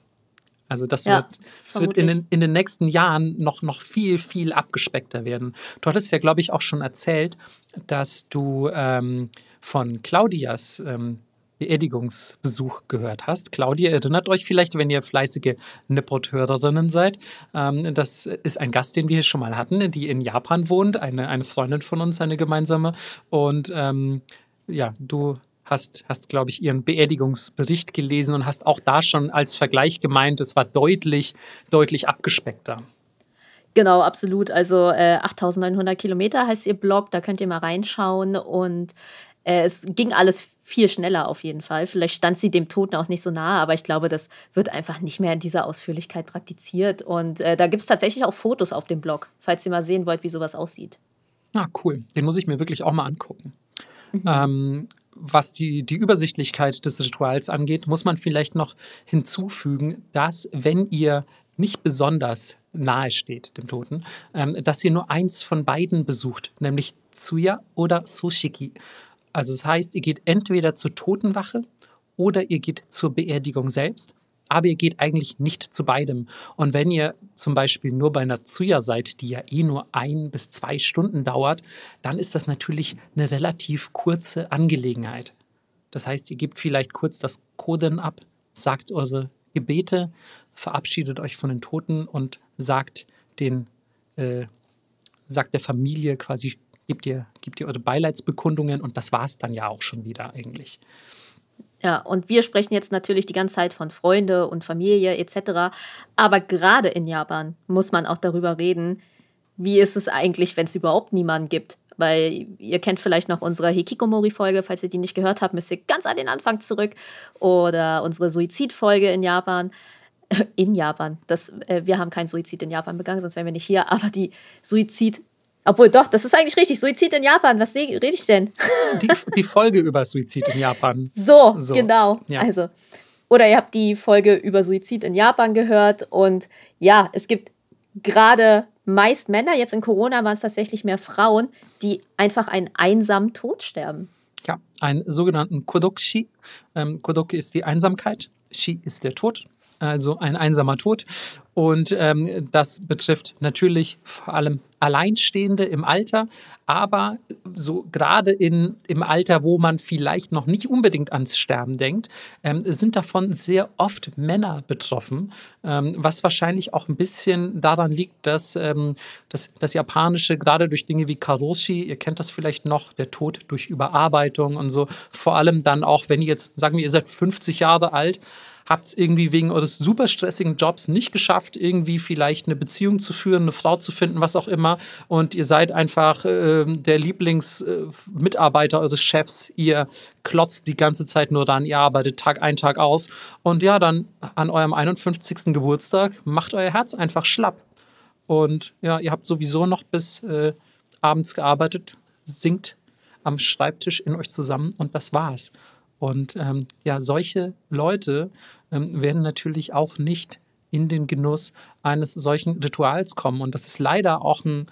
[SPEAKER 2] Also das ja, wird, das wird in, den, in den nächsten Jahren noch, noch viel, viel abgespeckter werden. Du hattest ja, glaube ich, auch schon erzählt, dass du ähm, von Claudias ähm, Beerdigungsbesuch gehört hast. Claudia erinnert euch vielleicht, wenn ihr fleißige Nippot-Hörerinnen seid. Ähm, das ist ein Gast, den wir hier schon mal hatten, die in Japan wohnt, eine, eine Freundin von uns, eine gemeinsame. Und ähm, ja, du hast, hast glaube ich, ihren Beerdigungsbericht gelesen und hast auch da schon als Vergleich gemeint, es war deutlich, deutlich abgespeckter.
[SPEAKER 1] Genau, absolut. Also äh, 8900 Kilometer heißt ihr Blog, da könnt ihr mal reinschauen und äh, es ging alles viel schneller auf jeden Fall. Vielleicht stand sie dem Toten auch nicht so nahe, aber ich glaube, das wird einfach nicht mehr in dieser Ausführlichkeit praktiziert. Und äh, da gibt es tatsächlich auch Fotos auf dem Blog, falls ihr mal sehen wollt, wie sowas aussieht.
[SPEAKER 2] Ah, cool. Den muss ich mir wirklich auch mal angucken. Mhm. Ähm, was die, die Übersichtlichkeit des Rituals angeht, muss man vielleicht noch hinzufügen, dass wenn ihr nicht besonders nahe steht, dem Toten, ähm, dass ihr nur eins von beiden besucht, nämlich Tsuya oder Sushiki. Also das heißt, ihr geht entweder zur Totenwache oder ihr geht zur Beerdigung selbst aber ihr geht eigentlich nicht zu beidem. Und wenn ihr zum Beispiel nur bei einer Zuya seid, die ja eh nur ein bis zwei Stunden dauert, dann ist das natürlich eine relativ kurze Angelegenheit. Das heißt, ihr gebt vielleicht kurz das Koden ab, sagt eure Gebete, verabschiedet euch von den Toten und sagt den, äh, sagt der Familie quasi, gebt ihr, gebt ihr eure Beileidsbekundungen und das war es dann ja auch schon wieder eigentlich.
[SPEAKER 1] Ja, und wir sprechen jetzt natürlich die ganze Zeit von Freunde und Familie etc. Aber gerade in Japan muss man auch darüber reden, wie ist es eigentlich, wenn es überhaupt niemanden gibt. Weil ihr kennt vielleicht noch unsere Hikikomori-Folge, falls ihr die nicht gehört habt, müsst ihr ganz an den Anfang zurück. Oder unsere Suizid-Folge in Japan. In Japan. Das, äh, wir haben keinen Suizid in Japan begangen, sonst wären wir nicht hier. Aber die Suizid- obwohl doch, das ist eigentlich richtig. Suizid in Japan, was rede ich denn?
[SPEAKER 2] Die, die, Folge über Suizid in Japan.
[SPEAKER 1] So, so. genau. Ja. Also. Oder ihr habt die Folge über Suizid in Japan gehört. Und ja, es gibt gerade meist Männer, jetzt in Corona waren es tatsächlich mehr Frauen, die einfach einen einsamen Tod sterben.
[SPEAKER 2] Ja, einen sogenannten Kodokshi. Ähm, Kodok ist die Einsamkeit, Shi ist der Tod also ein einsamer Tod. Und ähm, das betrifft natürlich vor allem Alleinstehende im Alter, aber so gerade in, im Alter, wo man vielleicht noch nicht unbedingt ans Sterben denkt, ähm, sind davon sehr oft Männer betroffen, ähm, was wahrscheinlich auch ein bisschen daran liegt, dass ähm, das, das Japanische gerade durch Dinge wie Karoshi, ihr kennt das vielleicht noch, der Tod durch Überarbeitung und so, vor allem dann auch, wenn ihr jetzt, sagen wir, ihr seid 50 Jahre alt, habt es irgendwie wegen eures super stressigen Jobs nicht geschafft, irgendwie vielleicht eine Beziehung zu führen, eine Frau zu finden, was auch immer. Und ihr seid einfach äh, der Lieblingsmitarbeiter äh, eures Chefs. Ihr klotzt die ganze Zeit nur ran, ihr arbeitet Tag ein, Tag aus. Und ja, dann an eurem 51. Geburtstag macht euer Herz einfach schlapp. Und ja, ihr habt sowieso noch bis äh, abends gearbeitet, singt am Schreibtisch in euch zusammen und das war's. Und ähm, ja, solche Leute ähm, werden natürlich auch nicht in den Genuss eines solchen Rituals kommen. Und das ist leider auch ein,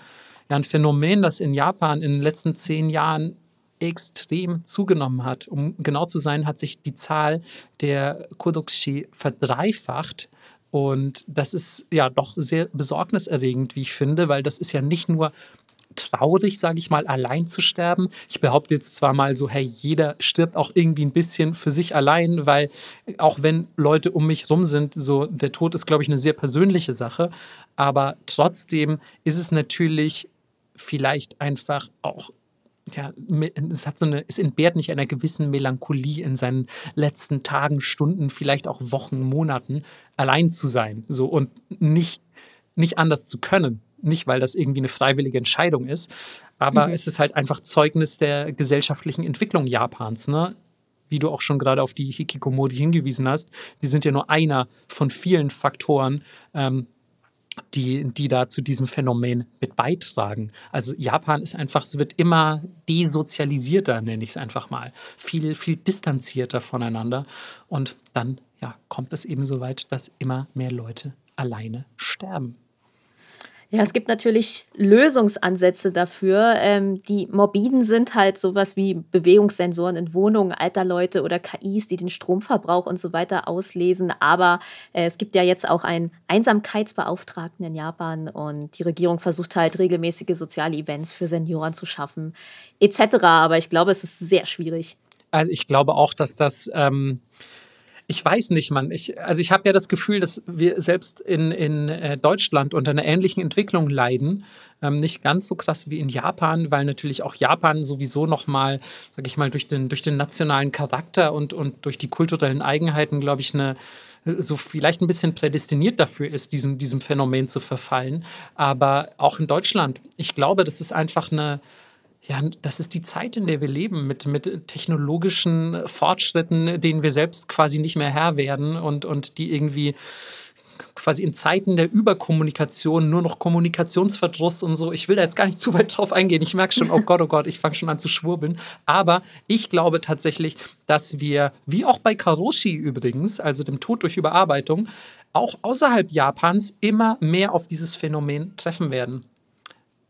[SPEAKER 2] ja, ein Phänomen, das in Japan in den letzten zehn Jahren extrem zugenommen hat. Um genau zu sein, hat sich die Zahl der Kodokushi verdreifacht. Und das ist ja doch sehr besorgniserregend, wie ich finde, weil das ist ja nicht nur traurig, sage ich mal, allein zu sterben. Ich behaupte jetzt zwar mal so, hey, jeder stirbt auch irgendwie ein bisschen für sich allein, weil auch wenn Leute um mich rum sind, so der Tod ist, glaube ich, eine sehr persönliche Sache. Aber trotzdem ist es natürlich vielleicht einfach auch ja, es hat so eine, es entbehrt nicht einer gewissen Melancholie in seinen letzten Tagen, Stunden, vielleicht auch Wochen, Monaten allein zu sein, so und nicht, nicht anders zu können. Nicht, weil das irgendwie eine freiwillige Entscheidung ist, aber mhm. es ist halt einfach Zeugnis der gesellschaftlichen Entwicklung Japans. Ne? Wie du auch schon gerade auf die Hikikomori hingewiesen hast, die sind ja nur einer von vielen Faktoren, ähm, die, die da zu diesem Phänomen mit beitragen. Also Japan ist einfach, es wird immer desozialisierter, nenne ich es einfach mal. Viel, viel distanzierter voneinander. Und dann ja, kommt es eben so weit, dass immer mehr Leute alleine sterben.
[SPEAKER 1] Ja, es gibt natürlich Lösungsansätze dafür. Ähm, die morbiden sind halt sowas wie Bewegungssensoren in Wohnungen alter Leute oder KIs, die den Stromverbrauch und so weiter auslesen. Aber äh, es gibt ja jetzt auch einen Einsamkeitsbeauftragten in Japan und die Regierung versucht halt regelmäßige soziale Events für Senioren zu schaffen, etc. Aber ich glaube, es ist sehr schwierig.
[SPEAKER 2] Also ich glaube auch, dass das ähm ich weiß nicht, Mann. Ich, also ich habe ja das Gefühl, dass wir selbst in, in äh, Deutschland unter einer ähnlichen Entwicklung leiden. Ähm, nicht ganz so krass wie in Japan, weil natürlich auch Japan sowieso nochmal, sag ich mal, durch den, durch den nationalen Charakter und, und durch die kulturellen Eigenheiten, glaube ich, eine so vielleicht ein bisschen prädestiniert dafür ist, diesem, diesem Phänomen zu verfallen. Aber auch in Deutschland, ich glaube, das ist einfach eine ja, das ist die Zeit, in der wir leben, mit, mit technologischen Fortschritten, denen wir selbst quasi nicht mehr Herr werden und, und die irgendwie quasi in Zeiten der Überkommunikation nur noch Kommunikationsverdruss und so. Ich will da jetzt gar nicht zu weit drauf eingehen. Ich merke schon, oh Gott, oh Gott, ich fange schon an zu schwurbeln. Aber ich glaube tatsächlich, dass wir, wie auch bei Karoshi übrigens, also dem Tod durch Überarbeitung, auch außerhalb Japans immer mehr auf dieses Phänomen treffen werden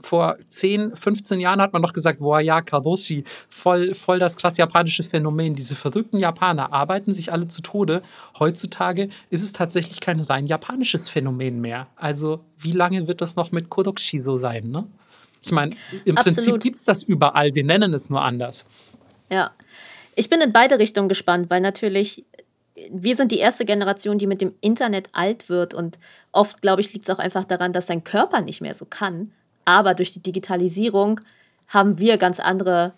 [SPEAKER 2] vor 10, 15 Jahren hat man noch gesagt, boah ja, Karoshi, voll, voll das krass japanische Phänomen. Diese verrückten Japaner arbeiten sich alle zu Tode. Heutzutage ist es tatsächlich kein rein japanisches Phänomen mehr. Also wie lange wird das noch mit Kodokushi so sein? Ne? Ich meine, im Absolut. Prinzip gibt es das überall, wir nennen es nur anders.
[SPEAKER 1] Ja, ich bin in beide Richtungen gespannt, weil natürlich wir sind die erste Generation, die mit dem Internet alt wird und oft, glaube ich, liegt es auch einfach daran, dass dein Körper nicht mehr so kann. Aber durch die Digitalisierung haben wir ganz andere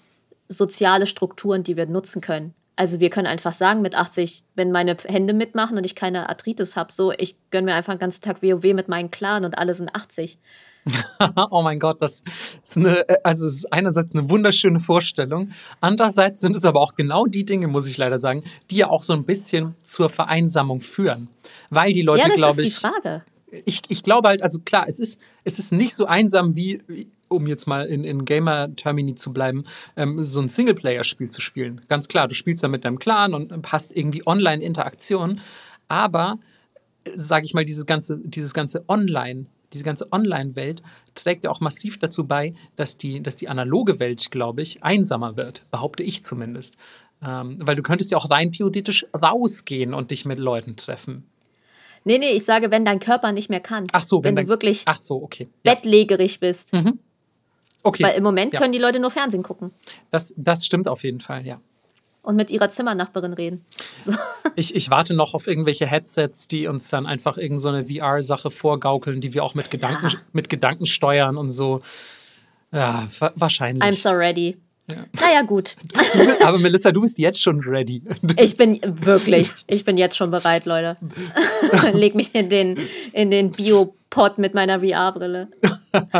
[SPEAKER 1] soziale Strukturen, die wir nutzen können. Also wir können einfach sagen mit 80, wenn meine Hände mitmachen und ich keine Arthritis habe, so ich gönne mir einfach den ganzen Tag WoW mit meinen Clan und alle sind 80.
[SPEAKER 2] oh mein Gott, das ist eine, also es ist einerseits eine wunderschöne Vorstellung, andererseits sind es aber auch genau die Dinge, muss ich leider sagen, die ja auch so ein bisschen zur Vereinsamung führen, weil die Leute, ja, glaube ich,
[SPEAKER 1] Frage
[SPEAKER 2] ich, ich glaube halt, also klar, es ist, es ist nicht so einsam wie, um jetzt mal in, in Gamer-Termini zu bleiben, ähm, so ein Singleplayer-Spiel zu spielen. Ganz klar, du spielst da mit deinem Clan und hast irgendwie Online-Interaktion, aber, sage ich mal, dieses ganze, dieses ganze Online, diese ganze Online-Welt trägt ja auch massiv dazu bei, dass die, dass die analoge Welt, glaube ich, einsamer wird, behaupte ich zumindest. Ähm, weil du könntest ja auch rein theoretisch rausgehen und dich mit Leuten treffen.
[SPEAKER 1] Nee, nee, ich sage, wenn dein Körper nicht mehr kann.
[SPEAKER 2] Ach so,
[SPEAKER 1] wenn, wenn du wirklich
[SPEAKER 2] ach so, okay.
[SPEAKER 1] bettlägerig bist.
[SPEAKER 2] Mhm. Okay.
[SPEAKER 1] Weil im Moment ja. können die Leute nur Fernsehen gucken.
[SPEAKER 2] Das, das stimmt auf jeden Fall, ja.
[SPEAKER 1] Und mit ihrer Zimmernachbarin reden. So.
[SPEAKER 2] Ich, ich warte noch auf irgendwelche Headsets, die uns dann einfach irgendeine so VR-Sache vorgaukeln, die wir auch mit Gedanken, ja. mit Gedanken steuern und so. Ja, wahrscheinlich.
[SPEAKER 1] I'm so ready. Ja. Naja, gut.
[SPEAKER 2] Aber Melissa, du bist jetzt schon ready.
[SPEAKER 1] Ich bin wirklich, ich bin jetzt schon bereit, Leute. Leg mich in den, in den Biopod mit meiner VR-Brille.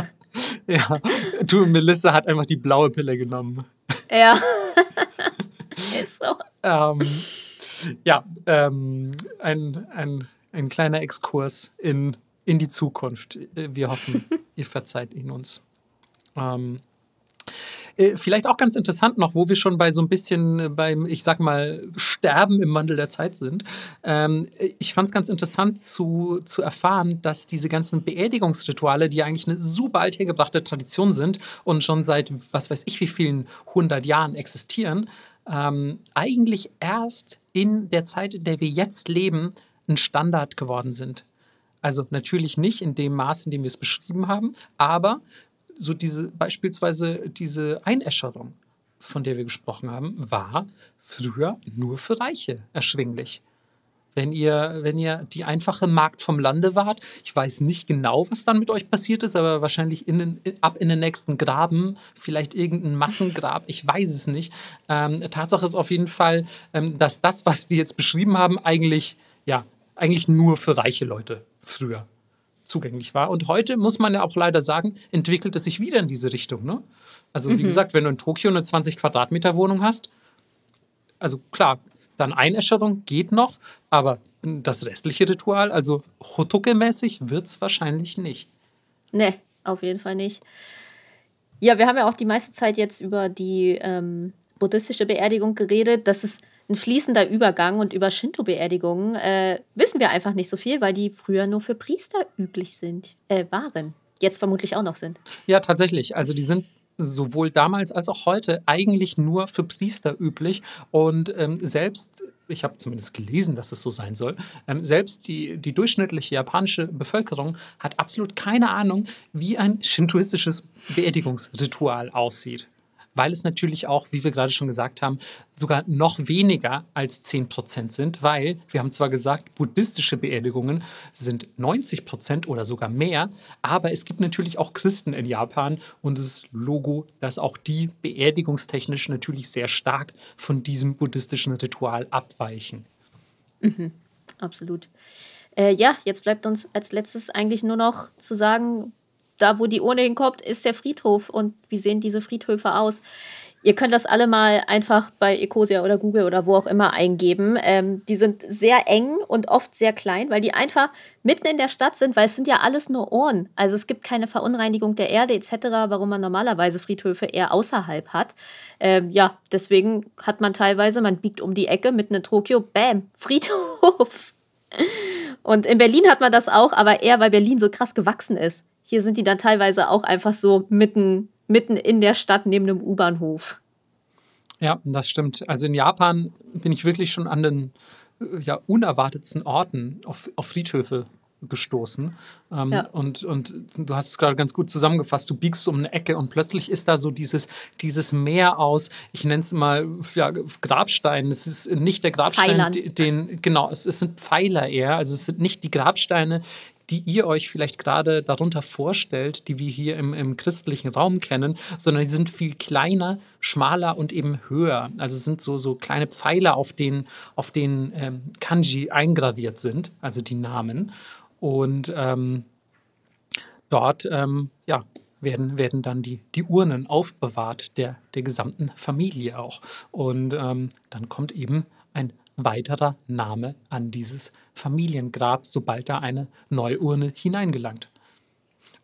[SPEAKER 2] ja, du, Melissa hat einfach die blaue Pille genommen.
[SPEAKER 1] Ja. Ist so.
[SPEAKER 2] Ähm, ja, ähm, ein, ein, ein kleiner Exkurs in, in die Zukunft. Wir hoffen, ihr verzeiht ihn uns. Ähm, äh, vielleicht auch ganz interessant noch, wo wir schon bei so ein bisschen beim, ich sag mal, Sterben im Wandel der Zeit sind. Ähm, ich fand es ganz interessant zu, zu erfahren, dass diese ganzen Beerdigungsrituale, die eigentlich eine super althergebrachte Tradition sind und schon seit was weiß ich wie vielen hundert Jahren existieren, ähm, eigentlich erst in der Zeit, in der wir jetzt leben, ein Standard geworden sind. Also natürlich nicht in dem Maß, in dem wir es beschrieben haben, aber so diese beispielsweise diese Einäscherung, von der wir gesprochen haben, war früher nur für Reiche erschwinglich. Wenn ihr, wenn ihr die einfache Magd vom Lande wart, ich weiß nicht genau, was dann mit euch passiert ist, aber wahrscheinlich in ab in den nächsten Graben, vielleicht irgendein Massengrab, ich weiß es nicht. Ähm, Tatsache ist auf jeden Fall, ähm, dass das, was wir jetzt beschrieben haben, eigentlich, ja, eigentlich nur für reiche Leute früher zugänglich war. Und heute muss man ja auch leider sagen, entwickelt es sich wieder in diese Richtung. Ne? Also wie mhm. gesagt, wenn du in Tokio eine 20 Quadratmeter Wohnung hast, also klar, dann Einäscherung geht noch, aber das restliche Ritual, also Hotoke-mäßig, wird es wahrscheinlich nicht.
[SPEAKER 1] Nee, auf jeden Fall nicht. Ja, wir haben ja auch die meiste Zeit jetzt über die ähm, buddhistische Beerdigung geredet. Das ist ein fließender Übergang und über Shinto-Beerdigungen äh, wissen wir einfach nicht so viel, weil die früher nur für Priester üblich sind, äh, waren. Jetzt vermutlich auch noch sind.
[SPEAKER 2] Ja, tatsächlich. Also die sind sowohl damals als auch heute eigentlich nur für Priester üblich. Und ähm, selbst, ich habe zumindest gelesen, dass es so sein soll, ähm, selbst die, die durchschnittliche japanische Bevölkerung hat absolut keine Ahnung, wie ein shintoistisches Beerdigungsritual aussieht weil es natürlich auch, wie wir gerade schon gesagt haben, sogar noch weniger als 10 Prozent sind, weil wir haben zwar gesagt, buddhistische Beerdigungen sind 90 Prozent oder sogar mehr, aber es gibt natürlich auch Christen in Japan und das Logo, dass auch die beerdigungstechnisch natürlich sehr stark von diesem buddhistischen Ritual abweichen.
[SPEAKER 1] Mhm, absolut. Äh, ja, jetzt bleibt uns als letztes eigentlich nur noch zu sagen, da, wo die Urne hinkommt, ist der Friedhof. Und wie sehen diese Friedhöfe aus? Ihr könnt das alle mal einfach bei Ecosia oder Google oder wo auch immer eingeben. Ähm, die sind sehr eng und oft sehr klein, weil die einfach mitten in der Stadt sind, weil es sind ja alles nur Ohren. Also es gibt keine Verunreinigung der Erde etc., warum man normalerweise Friedhöfe eher außerhalb hat. Ähm, ja, deswegen hat man teilweise, man biegt um die Ecke mitten in Tokio, bam, Friedhof. Und in Berlin hat man das auch, aber eher, weil Berlin so krass gewachsen ist. Hier sind die dann teilweise auch einfach so mitten, mitten in der Stadt neben dem U-Bahnhof.
[SPEAKER 2] Ja, das stimmt. Also in Japan bin ich wirklich schon an den ja, unerwartetsten Orten auf, auf Friedhöfe gestoßen. Ähm, ja. und, und du hast es gerade ganz gut zusammengefasst. Du biegst um eine Ecke und plötzlich ist da so dieses, dieses Meer aus, ich nenne es mal ja, Grabstein. Es ist nicht der Grabstein, den, den, genau, es, es sind Pfeiler eher. Also es sind nicht die Grabsteine, die ihr euch vielleicht gerade darunter vorstellt, die wir hier im, im christlichen Raum kennen, sondern die sind viel kleiner, schmaler und eben höher. Also sind so, so kleine Pfeiler, auf denen, auf denen ähm, Kanji eingraviert sind, also die Namen. Und ähm, dort ähm, ja, werden, werden dann die, die Urnen aufbewahrt, der, der gesamten Familie auch. Und ähm, dann kommt eben ein weiterer Name an dieses Familiengrab, sobald da eine Neuurne hineingelangt.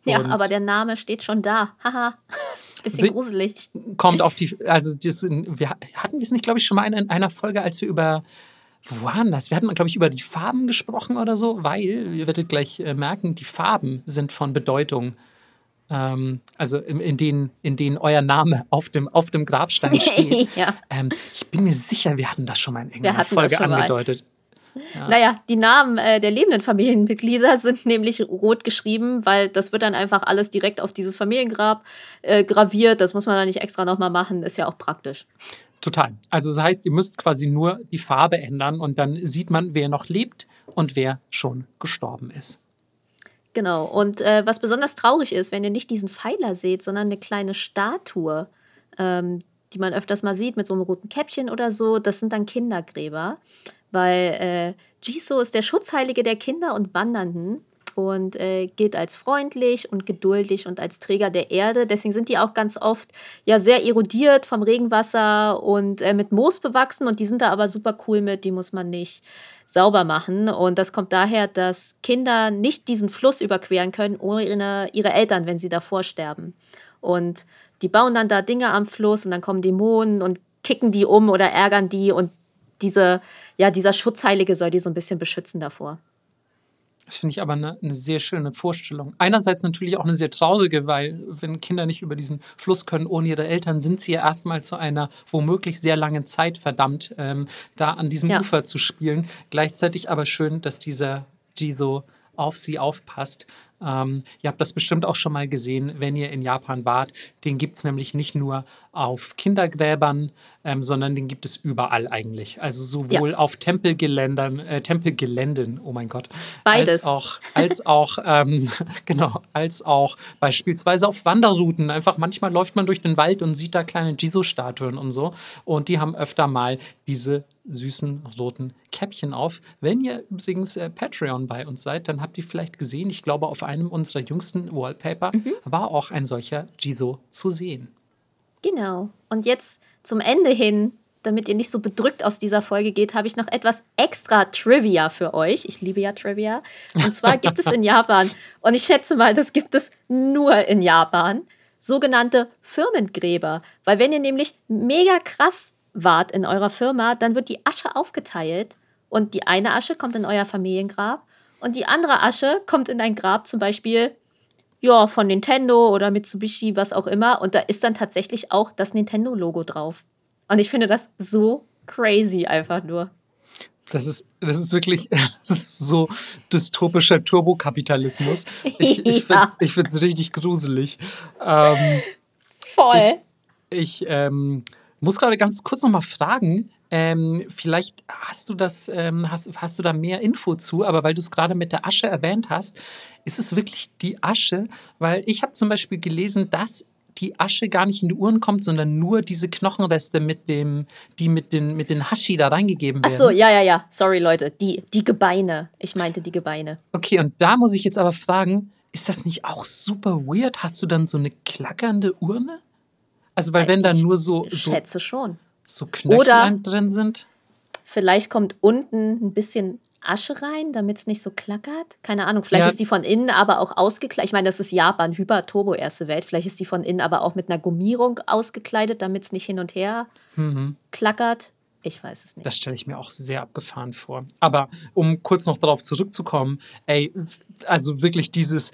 [SPEAKER 1] Ja, aber der Name steht schon da. Haha. Bisschen gruselig.
[SPEAKER 2] Kommt auf die, also das, wir hatten das nicht, glaube ich, schon mal in einer Folge, als wir über, wo waren das? Wir hatten, glaube ich, über die Farben gesprochen oder so, weil, ihr werdet gleich äh, merken, die Farben sind von Bedeutung ähm, also in, in, denen, in denen euer Name auf dem, auf dem Grabstein steht. ja. ähm, ich bin mir sicher, wir hatten das schon mal in irgendeiner Folge angedeutet.
[SPEAKER 1] Ja. Naja, die Namen äh, der lebenden Familienmitglieder sind nämlich rot geschrieben, weil das wird dann einfach alles direkt auf dieses Familiengrab äh, graviert. Das muss man dann nicht extra nochmal machen, ist ja auch praktisch.
[SPEAKER 2] Total. Also das heißt, ihr müsst quasi nur die Farbe ändern und dann sieht man, wer noch lebt und wer schon gestorben ist.
[SPEAKER 1] Genau. Und äh, was besonders traurig ist, wenn ihr nicht diesen Pfeiler seht, sondern eine kleine Statue, ähm, die man öfters mal sieht mit so einem roten Käppchen oder so, das sind dann Kindergräber, weil äh, Jisoo ist der Schutzheilige der Kinder und Wandernden und äh, gilt als freundlich und geduldig und als Träger der Erde. Deswegen sind die auch ganz oft ja sehr erodiert vom Regenwasser und äh, mit Moos bewachsen und die sind da aber super cool mit, die muss man nicht sauber machen. Und das kommt daher, dass Kinder nicht diesen Fluss überqueren können ohne ihre Eltern, wenn sie davor sterben. Und die bauen dann da Dinge am Fluss und dann kommen Dämonen und kicken die um oder ärgern die und diese, ja, dieser Schutzheilige soll die so ein bisschen beschützen davor.
[SPEAKER 2] Das finde ich aber eine, eine, sehr schöne Vorstellung. Einerseits natürlich auch eine sehr traurige, weil wenn Kinder nicht über diesen Fluss können ohne ihre Eltern, sind sie ja erstmal zu einer womöglich sehr langen Zeit verdammt, ähm, da an diesem ja. Ufer zu spielen. Gleichzeitig aber schön, dass dieser Jiso auf sie aufpasst ähm, ihr habt das bestimmt auch schon mal gesehen, wenn ihr in Japan wart. Den gibt es nämlich nicht nur auf Kindergräbern, ähm, sondern den gibt es überall eigentlich. Also sowohl ja. auf Tempelgeländern, äh, Tempelgeländen, oh mein Gott.
[SPEAKER 1] Beides.
[SPEAKER 2] Als auch, als auch ähm, genau, als auch beispielsweise auf Wanderrouten. Einfach manchmal läuft man durch den Wald und sieht da kleine Jiso-Statuen und so. Und die haben öfter mal diese süßen roten Käppchen auf. Wenn ihr übrigens äh, Patreon bei uns seid, dann habt ihr vielleicht gesehen, ich glaube, auf einem unserer jüngsten Wallpaper mhm. war auch ein solcher Jiso zu sehen.
[SPEAKER 1] Genau. Und jetzt zum Ende hin, damit ihr nicht so bedrückt aus dieser Folge geht, habe ich noch etwas extra Trivia für euch. Ich liebe ja Trivia. Und zwar gibt es in Japan, und ich schätze mal, das gibt es nur in Japan, sogenannte Firmengräber. Weil wenn ihr nämlich mega krass wart in eurer Firma, dann wird die Asche aufgeteilt und die eine Asche kommt in euer Familiengrab und die andere Asche kommt in ein Grab zum Beispiel ja, von Nintendo oder Mitsubishi, was auch immer. Und da ist dann tatsächlich auch das Nintendo-Logo drauf. Und ich finde das so crazy einfach nur.
[SPEAKER 2] Das ist, das ist wirklich, das ist so dystopischer Turbokapitalismus. Ich, ich ja. finde es richtig gruselig. Ähm,
[SPEAKER 1] Voll.
[SPEAKER 2] Ich, ich ähm, muss gerade ganz kurz noch mal fragen, ähm, vielleicht hast du das, ähm, hast, hast du da mehr Info zu, aber weil du es gerade mit der Asche erwähnt hast, ist es wirklich die Asche? Weil ich habe zum Beispiel gelesen, dass die Asche gar nicht in die Uhren kommt, sondern nur diese Knochenreste mit dem, die mit den, mit den Hashi da reingegeben werden.
[SPEAKER 1] Ach so, ja, ja, ja. Sorry, Leute. Die, die Gebeine. Ich meinte die Gebeine.
[SPEAKER 2] Okay, und da muss ich jetzt aber fragen, ist das nicht auch super weird? Hast du dann so eine klackernde Urne? Also, weil wenn da nur so.
[SPEAKER 1] So, schätze schon.
[SPEAKER 2] So Knöchlein drin sind?
[SPEAKER 1] Vielleicht kommt unten ein bisschen Asche rein, damit es nicht so klackert. Keine Ahnung. Vielleicht ja. ist die von innen aber auch ausgekleidet. Ich meine, das ist Japan, Hyper-Turbo, erste Welt. Vielleicht ist die von innen aber auch mit einer Gummierung ausgekleidet, damit es nicht hin und her mhm. klackert. Ich weiß es nicht.
[SPEAKER 2] Das stelle ich mir auch sehr abgefahren vor. Aber um kurz noch darauf zurückzukommen, ey, also wirklich dieses,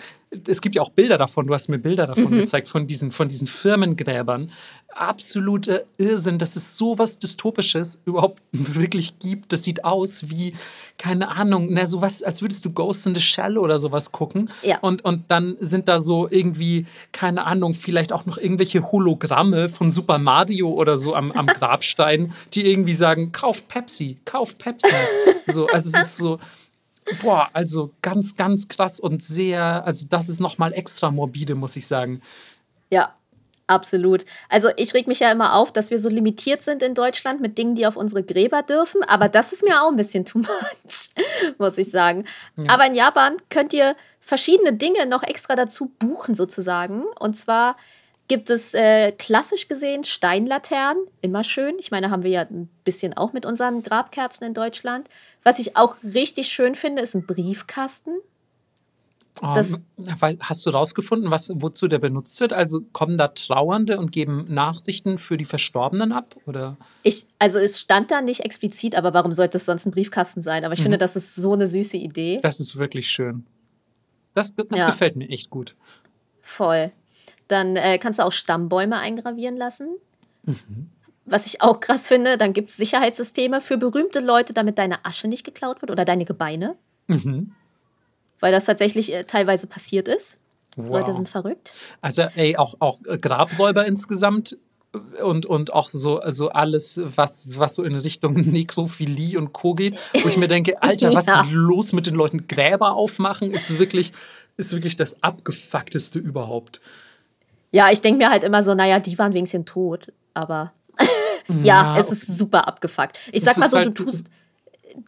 [SPEAKER 2] es gibt ja auch Bilder davon, du hast mir Bilder davon mhm. gezeigt, von diesen, von diesen Firmengräbern. Absoluter Irrsinn, dass es sowas Dystopisches überhaupt wirklich gibt. Das sieht aus wie, keine Ahnung, na, sowas, als würdest du Ghost in the Shell oder sowas gucken.
[SPEAKER 1] Ja.
[SPEAKER 2] Und, und dann sind da so irgendwie, keine Ahnung, vielleicht auch noch irgendwelche Hologramme von Super Mario oder so am, am Grabstein, die irgendwie sagen: kauft Pepsi, kauft Pepsi. so, also es ist so Boah, also ganz, ganz krass und sehr, also das ist nochmal extra morbide, muss ich sagen.
[SPEAKER 1] Ja, absolut. Also ich reg mich ja immer auf, dass wir so limitiert sind in Deutschland mit Dingen, die auf unsere Gräber dürfen, aber das ist mir auch ein bisschen too much, muss ich sagen. Ja. Aber in Japan könnt ihr verschiedene Dinge noch extra dazu buchen sozusagen. Und zwar gibt es äh, klassisch gesehen Steinlaternen, immer schön. Ich meine, haben wir ja ein bisschen auch mit unseren Grabkerzen in Deutschland. Was ich auch richtig schön finde, ist ein Briefkasten.
[SPEAKER 2] Das, hast du rausgefunden, was, wozu der benutzt wird? Also kommen da Trauernde und geben Nachrichten für die Verstorbenen ab? Oder?
[SPEAKER 1] Ich, also es stand da nicht explizit, aber warum sollte es sonst ein Briefkasten sein? Aber ich mhm. finde, das ist so eine süße Idee.
[SPEAKER 2] Das ist wirklich schön. Das, das ja. gefällt mir echt gut.
[SPEAKER 1] Voll. Dann äh, kannst du auch Stammbäume eingravieren lassen. Mhm. Was ich auch krass finde, dann gibt es Sicherheitssysteme für berühmte Leute, damit deine Asche nicht geklaut wird oder deine Gebeine. Mhm. Weil das tatsächlich äh, teilweise passiert ist. Wow. Leute sind verrückt.
[SPEAKER 2] Also, ey, auch, auch Grabräuber insgesamt und, und auch so also alles, was, was so in Richtung Nekrophilie und Co. geht, wo ich mir denke, Alter, was ja. ist los mit den Leuten? Gräber aufmachen ist wirklich, ist wirklich das Abgefuckteste überhaupt.
[SPEAKER 1] Ja, ich denke mir halt immer so, naja, die waren wenigstens tot, aber Ja, ja es ist super abgefuckt. Ich sag mal so, halt, du tust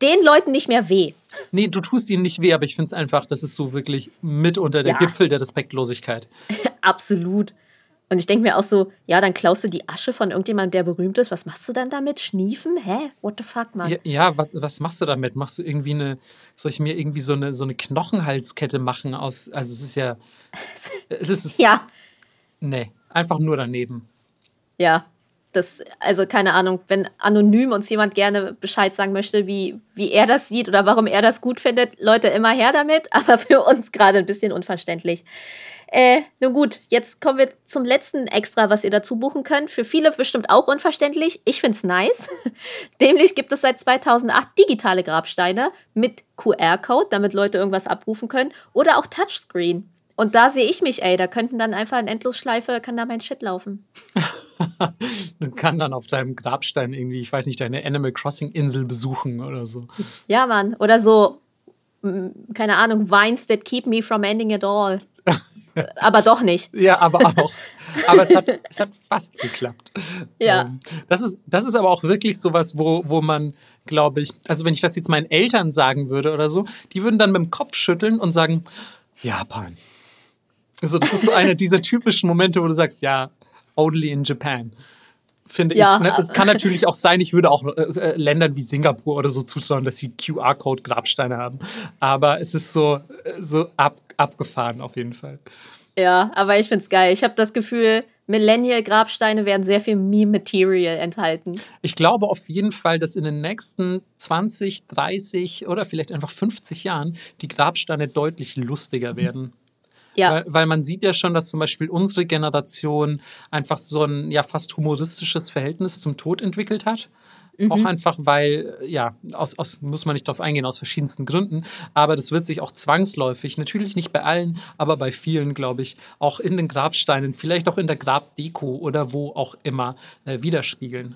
[SPEAKER 1] den Leuten nicht mehr weh.
[SPEAKER 2] Nee, du tust ihnen nicht weh, aber ich finde es einfach, das ist so wirklich mit unter der ja. Gipfel der Respektlosigkeit.
[SPEAKER 1] Absolut. Und ich denke mir auch so, ja, dann klaust du die Asche von irgendjemandem, der berühmt ist. Was machst du dann damit? Schniefen? Hä? What the fuck, Mann?
[SPEAKER 2] Ja, ja was, was machst du damit? Machst du irgendwie eine, soll ich mir irgendwie so eine, so eine Knochenhalskette machen aus, also es ist ja, es ist,
[SPEAKER 1] ja.
[SPEAKER 2] Nee, einfach nur daneben.
[SPEAKER 1] Ja, das, also keine Ahnung, wenn anonym uns jemand gerne Bescheid sagen möchte, wie, wie er das sieht oder warum er das gut findet, Leute, immer her damit, aber für uns gerade ein bisschen unverständlich. Äh, nun gut, jetzt kommen wir zum letzten Extra, was ihr dazu buchen könnt. Für viele bestimmt auch unverständlich. Ich finde es nice. Nämlich gibt es seit 2008 digitale Grabsteine mit QR-Code, damit Leute irgendwas abrufen können, oder auch Touchscreen. Und da sehe ich mich, ey, da könnten dann einfach in Endlosschleife, kann da mein Shit laufen.
[SPEAKER 2] Man kann dann auf deinem Grabstein irgendwie, ich weiß nicht, deine Animal Crossing Insel besuchen oder so.
[SPEAKER 1] Ja, Mann. Oder so, keine Ahnung, Vines that keep me from ending it all. aber doch nicht.
[SPEAKER 2] Ja, aber auch. Aber es hat, es hat fast geklappt.
[SPEAKER 1] Ja. Ähm,
[SPEAKER 2] das, ist, das ist aber auch wirklich sowas, wo, wo man, glaube ich, also wenn ich das jetzt meinen Eltern sagen würde oder so, die würden dann mit dem Kopf schütteln und sagen, Japan. Also das ist so einer dieser typischen Momente, wo du sagst, ja, only in Japan. Finde ja. ich. Ne? Es kann natürlich auch sein, ich würde auch äh, äh Ländern wie Singapur oder so zuschauen, dass sie QR-Code-Grabsteine haben. Aber es ist so, äh, so ab, abgefahren auf jeden Fall.
[SPEAKER 1] Ja, aber ich finde es geil. Ich habe das Gefühl, Millennial-Grabsteine werden sehr viel Meme-Material enthalten.
[SPEAKER 2] Ich glaube auf jeden Fall, dass in den nächsten 20, 30 oder vielleicht einfach 50 Jahren die Grabsteine deutlich lustiger werden.
[SPEAKER 1] Ja.
[SPEAKER 2] Weil, weil, man sieht ja schon, dass zum Beispiel unsere Generation einfach so ein ja fast humoristisches Verhältnis zum Tod entwickelt hat. Mhm. Auch einfach, weil, ja, aus, aus, muss man nicht darauf eingehen, aus verschiedensten Gründen. Aber das wird sich auch zwangsläufig, natürlich nicht bei allen, aber bei vielen, glaube ich, auch in den Grabsteinen, vielleicht auch in der Grabdeko oder wo auch immer äh, widerspiegeln.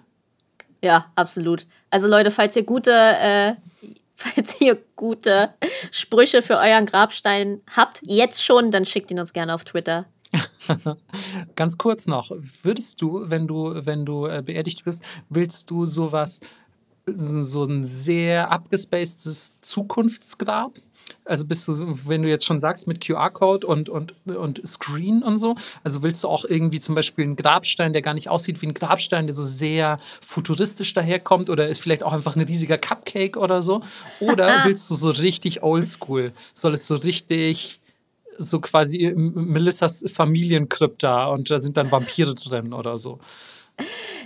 [SPEAKER 1] Ja, absolut. Also Leute, falls ihr gute äh, falls ihr gute Sprüche für euren Grabstein habt, jetzt schon, dann schickt ihn uns gerne auf Twitter.
[SPEAKER 2] Ganz kurz noch, würdest du, wenn du, wenn du äh, beerdigt wirst, willst du sowas, so ein sehr abgespacedes Zukunftsgrab? Also bist du, wenn du jetzt schon sagst, mit QR-Code und, und, und Screen und so, also willst du auch irgendwie zum Beispiel einen Grabstein, der gar nicht aussieht wie ein Grabstein, der so sehr futuristisch daherkommt oder ist vielleicht auch einfach ein riesiger Cupcake oder so? Oder willst du so richtig oldschool? Soll es so richtig so quasi Melissas Familienkrypta und da sind dann Vampire drin oder so?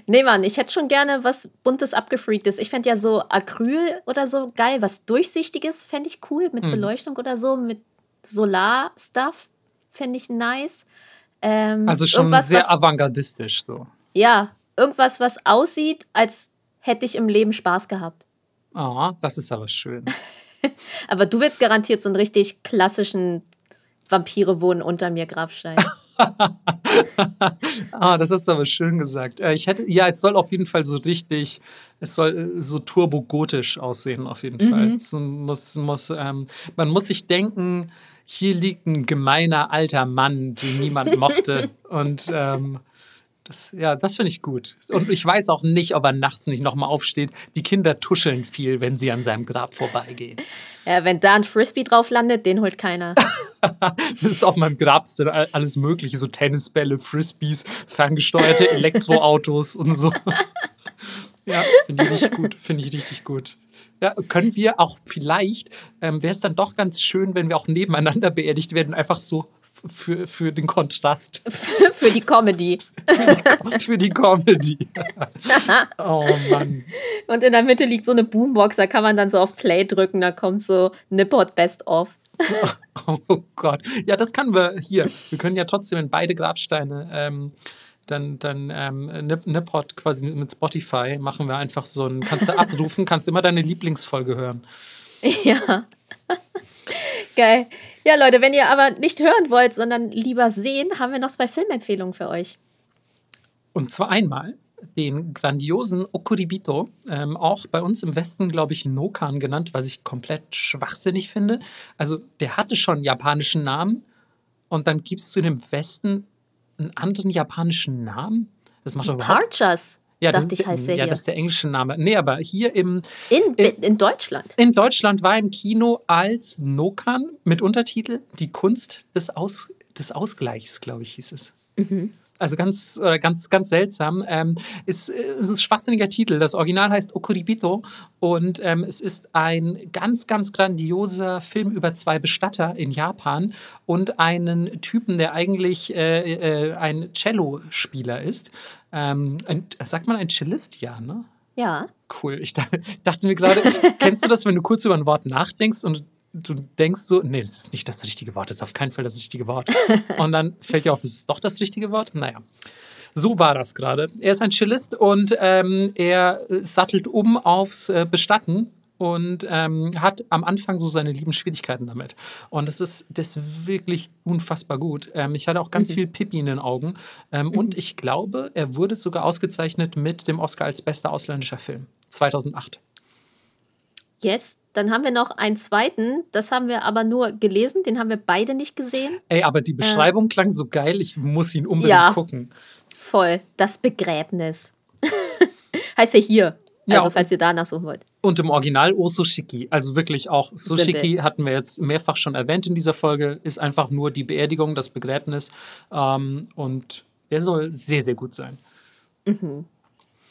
[SPEAKER 1] Nee, Mann, ich hätte schon gerne was Buntes, Abgefreaktes. Ich fände ja so Acryl oder so geil, was Durchsichtiges fände ich cool, mit mhm. Beleuchtung oder so, mit Solar-Stuff fände ich nice. Ähm,
[SPEAKER 2] also schon sehr avantgardistisch so.
[SPEAKER 1] Ja, irgendwas, was aussieht, als hätte ich im Leben Spaß gehabt.
[SPEAKER 2] Ah, oh, das ist aber schön.
[SPEAKER 1] aber du willst garantiert so einen richtig klassischen Vampire wohnen unter mir Grabstein.
[SPEAKER 2] ah, das hast du aber schön gesagt. Äh, ich hätte, ja, es soll auf jeden Fall so richtig, es soll äh, so turbogotisch aussehen, auf jeden mhm. Fall. Muss, muss, ähm, man muss sich denken, hier liegt ein gemeiner alter Mann, den niemand mochte. Und ähm, das, ja, das finde ich gut. Und ich weiß auch nicht, ob er nachts nicht nochmal aufsteht. Die Kinder tuscheln viel, wenn sie an seinem Grab vorbeigehen.
[SPEAKER 1] Ja, wenn da ein Frisbee drauf landet, den holt keiner.
[SPEAKER 2] das ist auf meinem Grab alles Mögliche, so Tennisbälle, Frisbees, ferngesteuerte Elektroautos und so. ja, finde ich richtig gut. Finde ich richtig gut. Ja, können wir auch vielleicht, ähm, wäre es dann doch ganz schön, wenn wir auch nebeneinander beerdigt werden, einfach so für, für den Kontrast.
[SPEAKER 1] für die Comedy.
[SPEAKER 2] für, die, Comedy. oh Mann.
[SPEAKER 1] Und in der Mitte liegt so eine Boombox, da kann man dann so auf Play drücken, da kommt so Nippot Best of.
[SPEAKER 2] oh Gott. Ja, das können wir hier. Wir können ja trotzdem in beide Grabsteine ähm, dann, dann ähm, Nippot quasi mit Spotify machen wir einfach so ein, kannst du abrufen, kannst immer deine Lieblingsfolge hören.
[SPEAKER 1] Ja. Geil. Ja, Leute, wenn ihr aber nicht hören wollt, sondern lieber sehen, haben wir noch zwei Filmempfehlungen für euch.
[SPEAKER 2] Und zwar einmal den grandiosen Okuribito, ähm, auch bei uns im Westen, glaube ich, Nokan genannt, was ich komplett schwachsinnig finde. Also, der hatte schon einen japanischen Namen und dann gibst du dem Westen einen anderen japanischen Namen.
[SPEAKER 1] Das macht doch Parchas.
[SPEAKER 2] Ja, das
[SPEAKER 1] Dachte
[SPEAKER 2] ist
[SPEAKER 1] ich,
[SPEAKER 2] der,
[SPEAKER 1] heißt der
[SPEAKER 2] ja,
[SPEAKER 1] hier.
[SPEAKER 2] das ist der englische Name. Nee, aber hier im,
[SPEAKER 1] In,
[SPEAKER 2] äh,
[SPEAKER 1] in Deutschland.
[SPEAKER 2] in Deutschland war im Kino als Nokan mit Untertitel Die Kunst des, Aus, des Ausgleichs, glaube ich, hieß es. Also ganz, oder ganz, ganz seltsam. Ähm, ist, äh, es ist ein schwachsinniger Titel. Das Original heißt Okuribito und ähm, es ist ein ganz, ganz grandioser Film über zwei Bestatter in Japan und einen Typen, der eigentlich äh, äh, ein Cello-Spieler ist. Ähm, ein, sagt man ein Cellist? Ja, ne?
[SPEAKER 1] Ja.
[SPEAKER 2] Cool. Ich dachte, dachte mir gerade, kennst du das, wenn du kurz über ein Wort nachdenkst und du denkst so, nee, das ist nicht das richtige Wort, das ist auf keinen Fall das richtige Wort. Und dann fällt dir auf, es ist doch das richtige Wort? Naja. So war das gerade. Er ist ein Cellist und ähm, er sattelt um aufs äh, Bestatten und ähm, hat am Anfang so seine lieben Schwierigkeiten damit. Und das ist, das ist wirklich unfassbar gut. Ähm, ich hatte auch ganz viel Pipi in den Augen. Ähm, Und ich glaube, er wurde sogar ausgezeichnet mit dem Oscar als bester ausländischer Film 2008.
[SPEAKER 1] Yes. Dann haben wir noch einen zweiten. Das haben wir aber nur gelesen. Den haben wir beide nicht gesehen.
[SPEAKER 2] Ey, aber die Beschreibung klang so geil, ich muss ihn unbedingt
[SPEAKER 1] Ja.
[SPEAKER 2] gucken.
[SPEAKER 1] Voll. Das Begräbnis. heißt ja hier.
[SPEAKER 2] Ja,
[SPEAKER 1] Also, falls ihr danach suchen wollt.
[SPEAKER 2] Und im Original Ososhiki. Also wirklich auch Soshiki
[SPEAKER 1] Simpel.
[SPEAKER 2] hatten wir jetzt mehrfach schon erwähnt in dieser Folge. Ist einfach nur die Beerdigung, das Begräbnis. Ähm, und der soll sehr, sehr gut sein.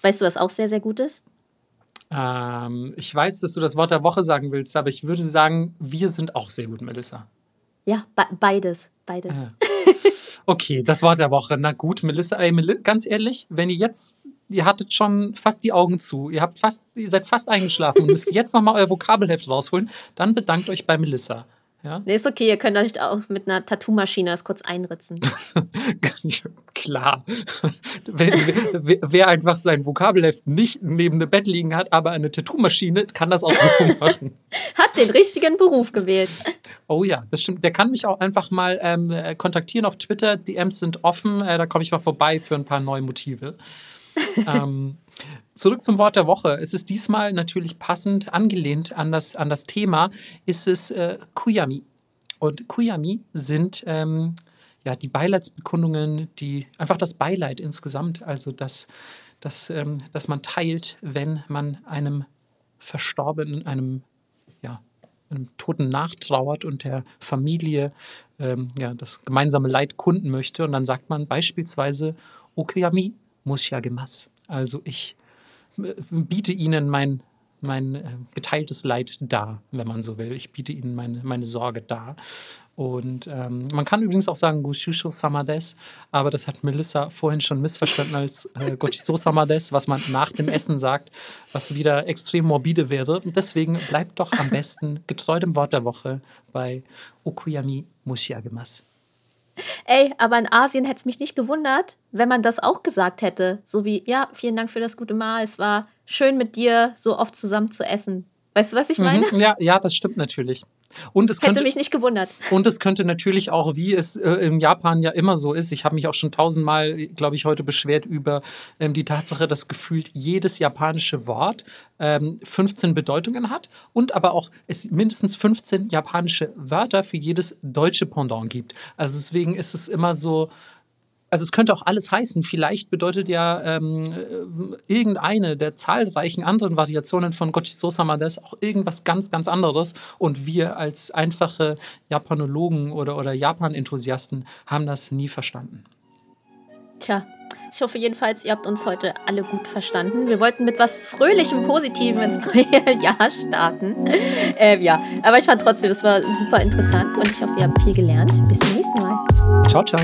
[SPEAKER 1] Weißt du, was auch sehr, sehr gut ist?
[SPEAKER 2] Ähm, ich weiß, dass du das Wort der Woche sagen willst, aber ich würde sagen, wir sind auch sehr gut, Melissa.
[SPEAKER 1] Ja, be beides. Beides.
[SPEAKER 2] Ah. Okay, das Wort der Woche. Na gut, Melissa, ey, ganz ehrlich, wenn ihr jetzt, ihr hattet schon fast die Augen zu, ihr habt fast, ihr seid fast eingeschlafen und müsst jetzt nochmal euer Vokabelheft rausholen, dann bedankt euch bei Melissa. Ja?
[SPEAKER 1] Nee, ist okay. Ihr könnt euch auch mit einer Tattoo-Maschine das kurz einritzen.
[SPEAKER 2] Klar. Wer, wer, wer einfach sein Vokabelheft nicht neben dem Bett liegen hat, aber eine Tattoo-Maschine, kann das auch so machen.
[SPEAKER 1] Hat den richtigen Beruf gewählt.
[SPEAKER 2] Oh ja, das stimmt. Der kann mich auch einfach mal ähm, äh, kontaktieren auf Twitter. DMs sind offen. Äh, da komme ich mal vorbei für ein paar neue Motive. ähm, zurück zum Wort der Woche. Es ist diesmal natürlich passend angelehnt an das, an das Thema, ist es äh, Kuyami. Und Kuyami sind ähm, ja, die Beileidsbekundungen, die einfach das Beileid insgesamt, also das, das, ähm, das man teilt, wenn man einem Verstorbenen, einem ja, einem Toten nachtrauert und der Familie ähm, ja, das gemeinsame Leid kunden möchte. Und dann sagt man beispielsweise Okuyami Mushiagemas. Also ich äh, biete Ihnen mein, mein äh, geteiltes Leid dar, wenn man so will. Ich biete Ihnen meine, meine Sorge dar. Und ähm, man kann übrigens auch sagen Gushusho Samades, aber das hat Melissa vorhin schon missverstanden als äh, Gochiso Samades, was man nach dem Essen sagt, was wieder extrem morbide wäre. Und deswegen bleibt doch am besten getreu dem Wort der Woche bei Okuyami Mushiagemas.
[SPEAKER 1] Ey, aber in Asien hätte es mich nicht gewundert, wenn man das auch gesagt hätte. So wie, ja, vielen Dank für das gute Mahl. Es war schön mit dir so oft zusammen zu essen. Weißt du, was ich meine?
[SPEAKER 2] Mhm, ja, ja, das stimmt natürlich. Und es
[SPEAKER 1] Hätte
[SPEAKER 2] könnte,
[SPEAKER 1] mich nicht gewundert.
[SPEAKER 2] Und es könnte natürlich auch, wie es äh, in Japan ja immer so ist, ich habe mich auch schon tausendmal, glaube ich, heute beschwert über ähm, die Tatsache, dass gefühlt jedes japanische Wort ähm, 15 Bedeutungen hat und aber auch es mindestens 15 japanische Wörter für jedes deutsche Pendant gibt. Also deswegen ist es immer so, also es könnte auch alles heißen. Vielleicht bedeutet ja ähm, äh, irgendeine der zahlreichen anderen Variationen von Gochiso Samades auch irgendwas ganz, ganz anderes. Und wir als einfache Japanologen oder, oder Japan-Enthusiasten haben das nie verstanden.
[SPEAKER 1] Tja, ich hoffe jedenfalls, ihr habt uns heute alle gut verstanden. Wir wollten mit was Fröhlichem, Positivem ins neue Jahr starten. ähm, ja, aber ich fand trotzdem, es war super interessant und ich hoffe, ihr habt viel gelernt. Bis zum nächsten Mal.
[SPEAKER 2] Ciao, ciao.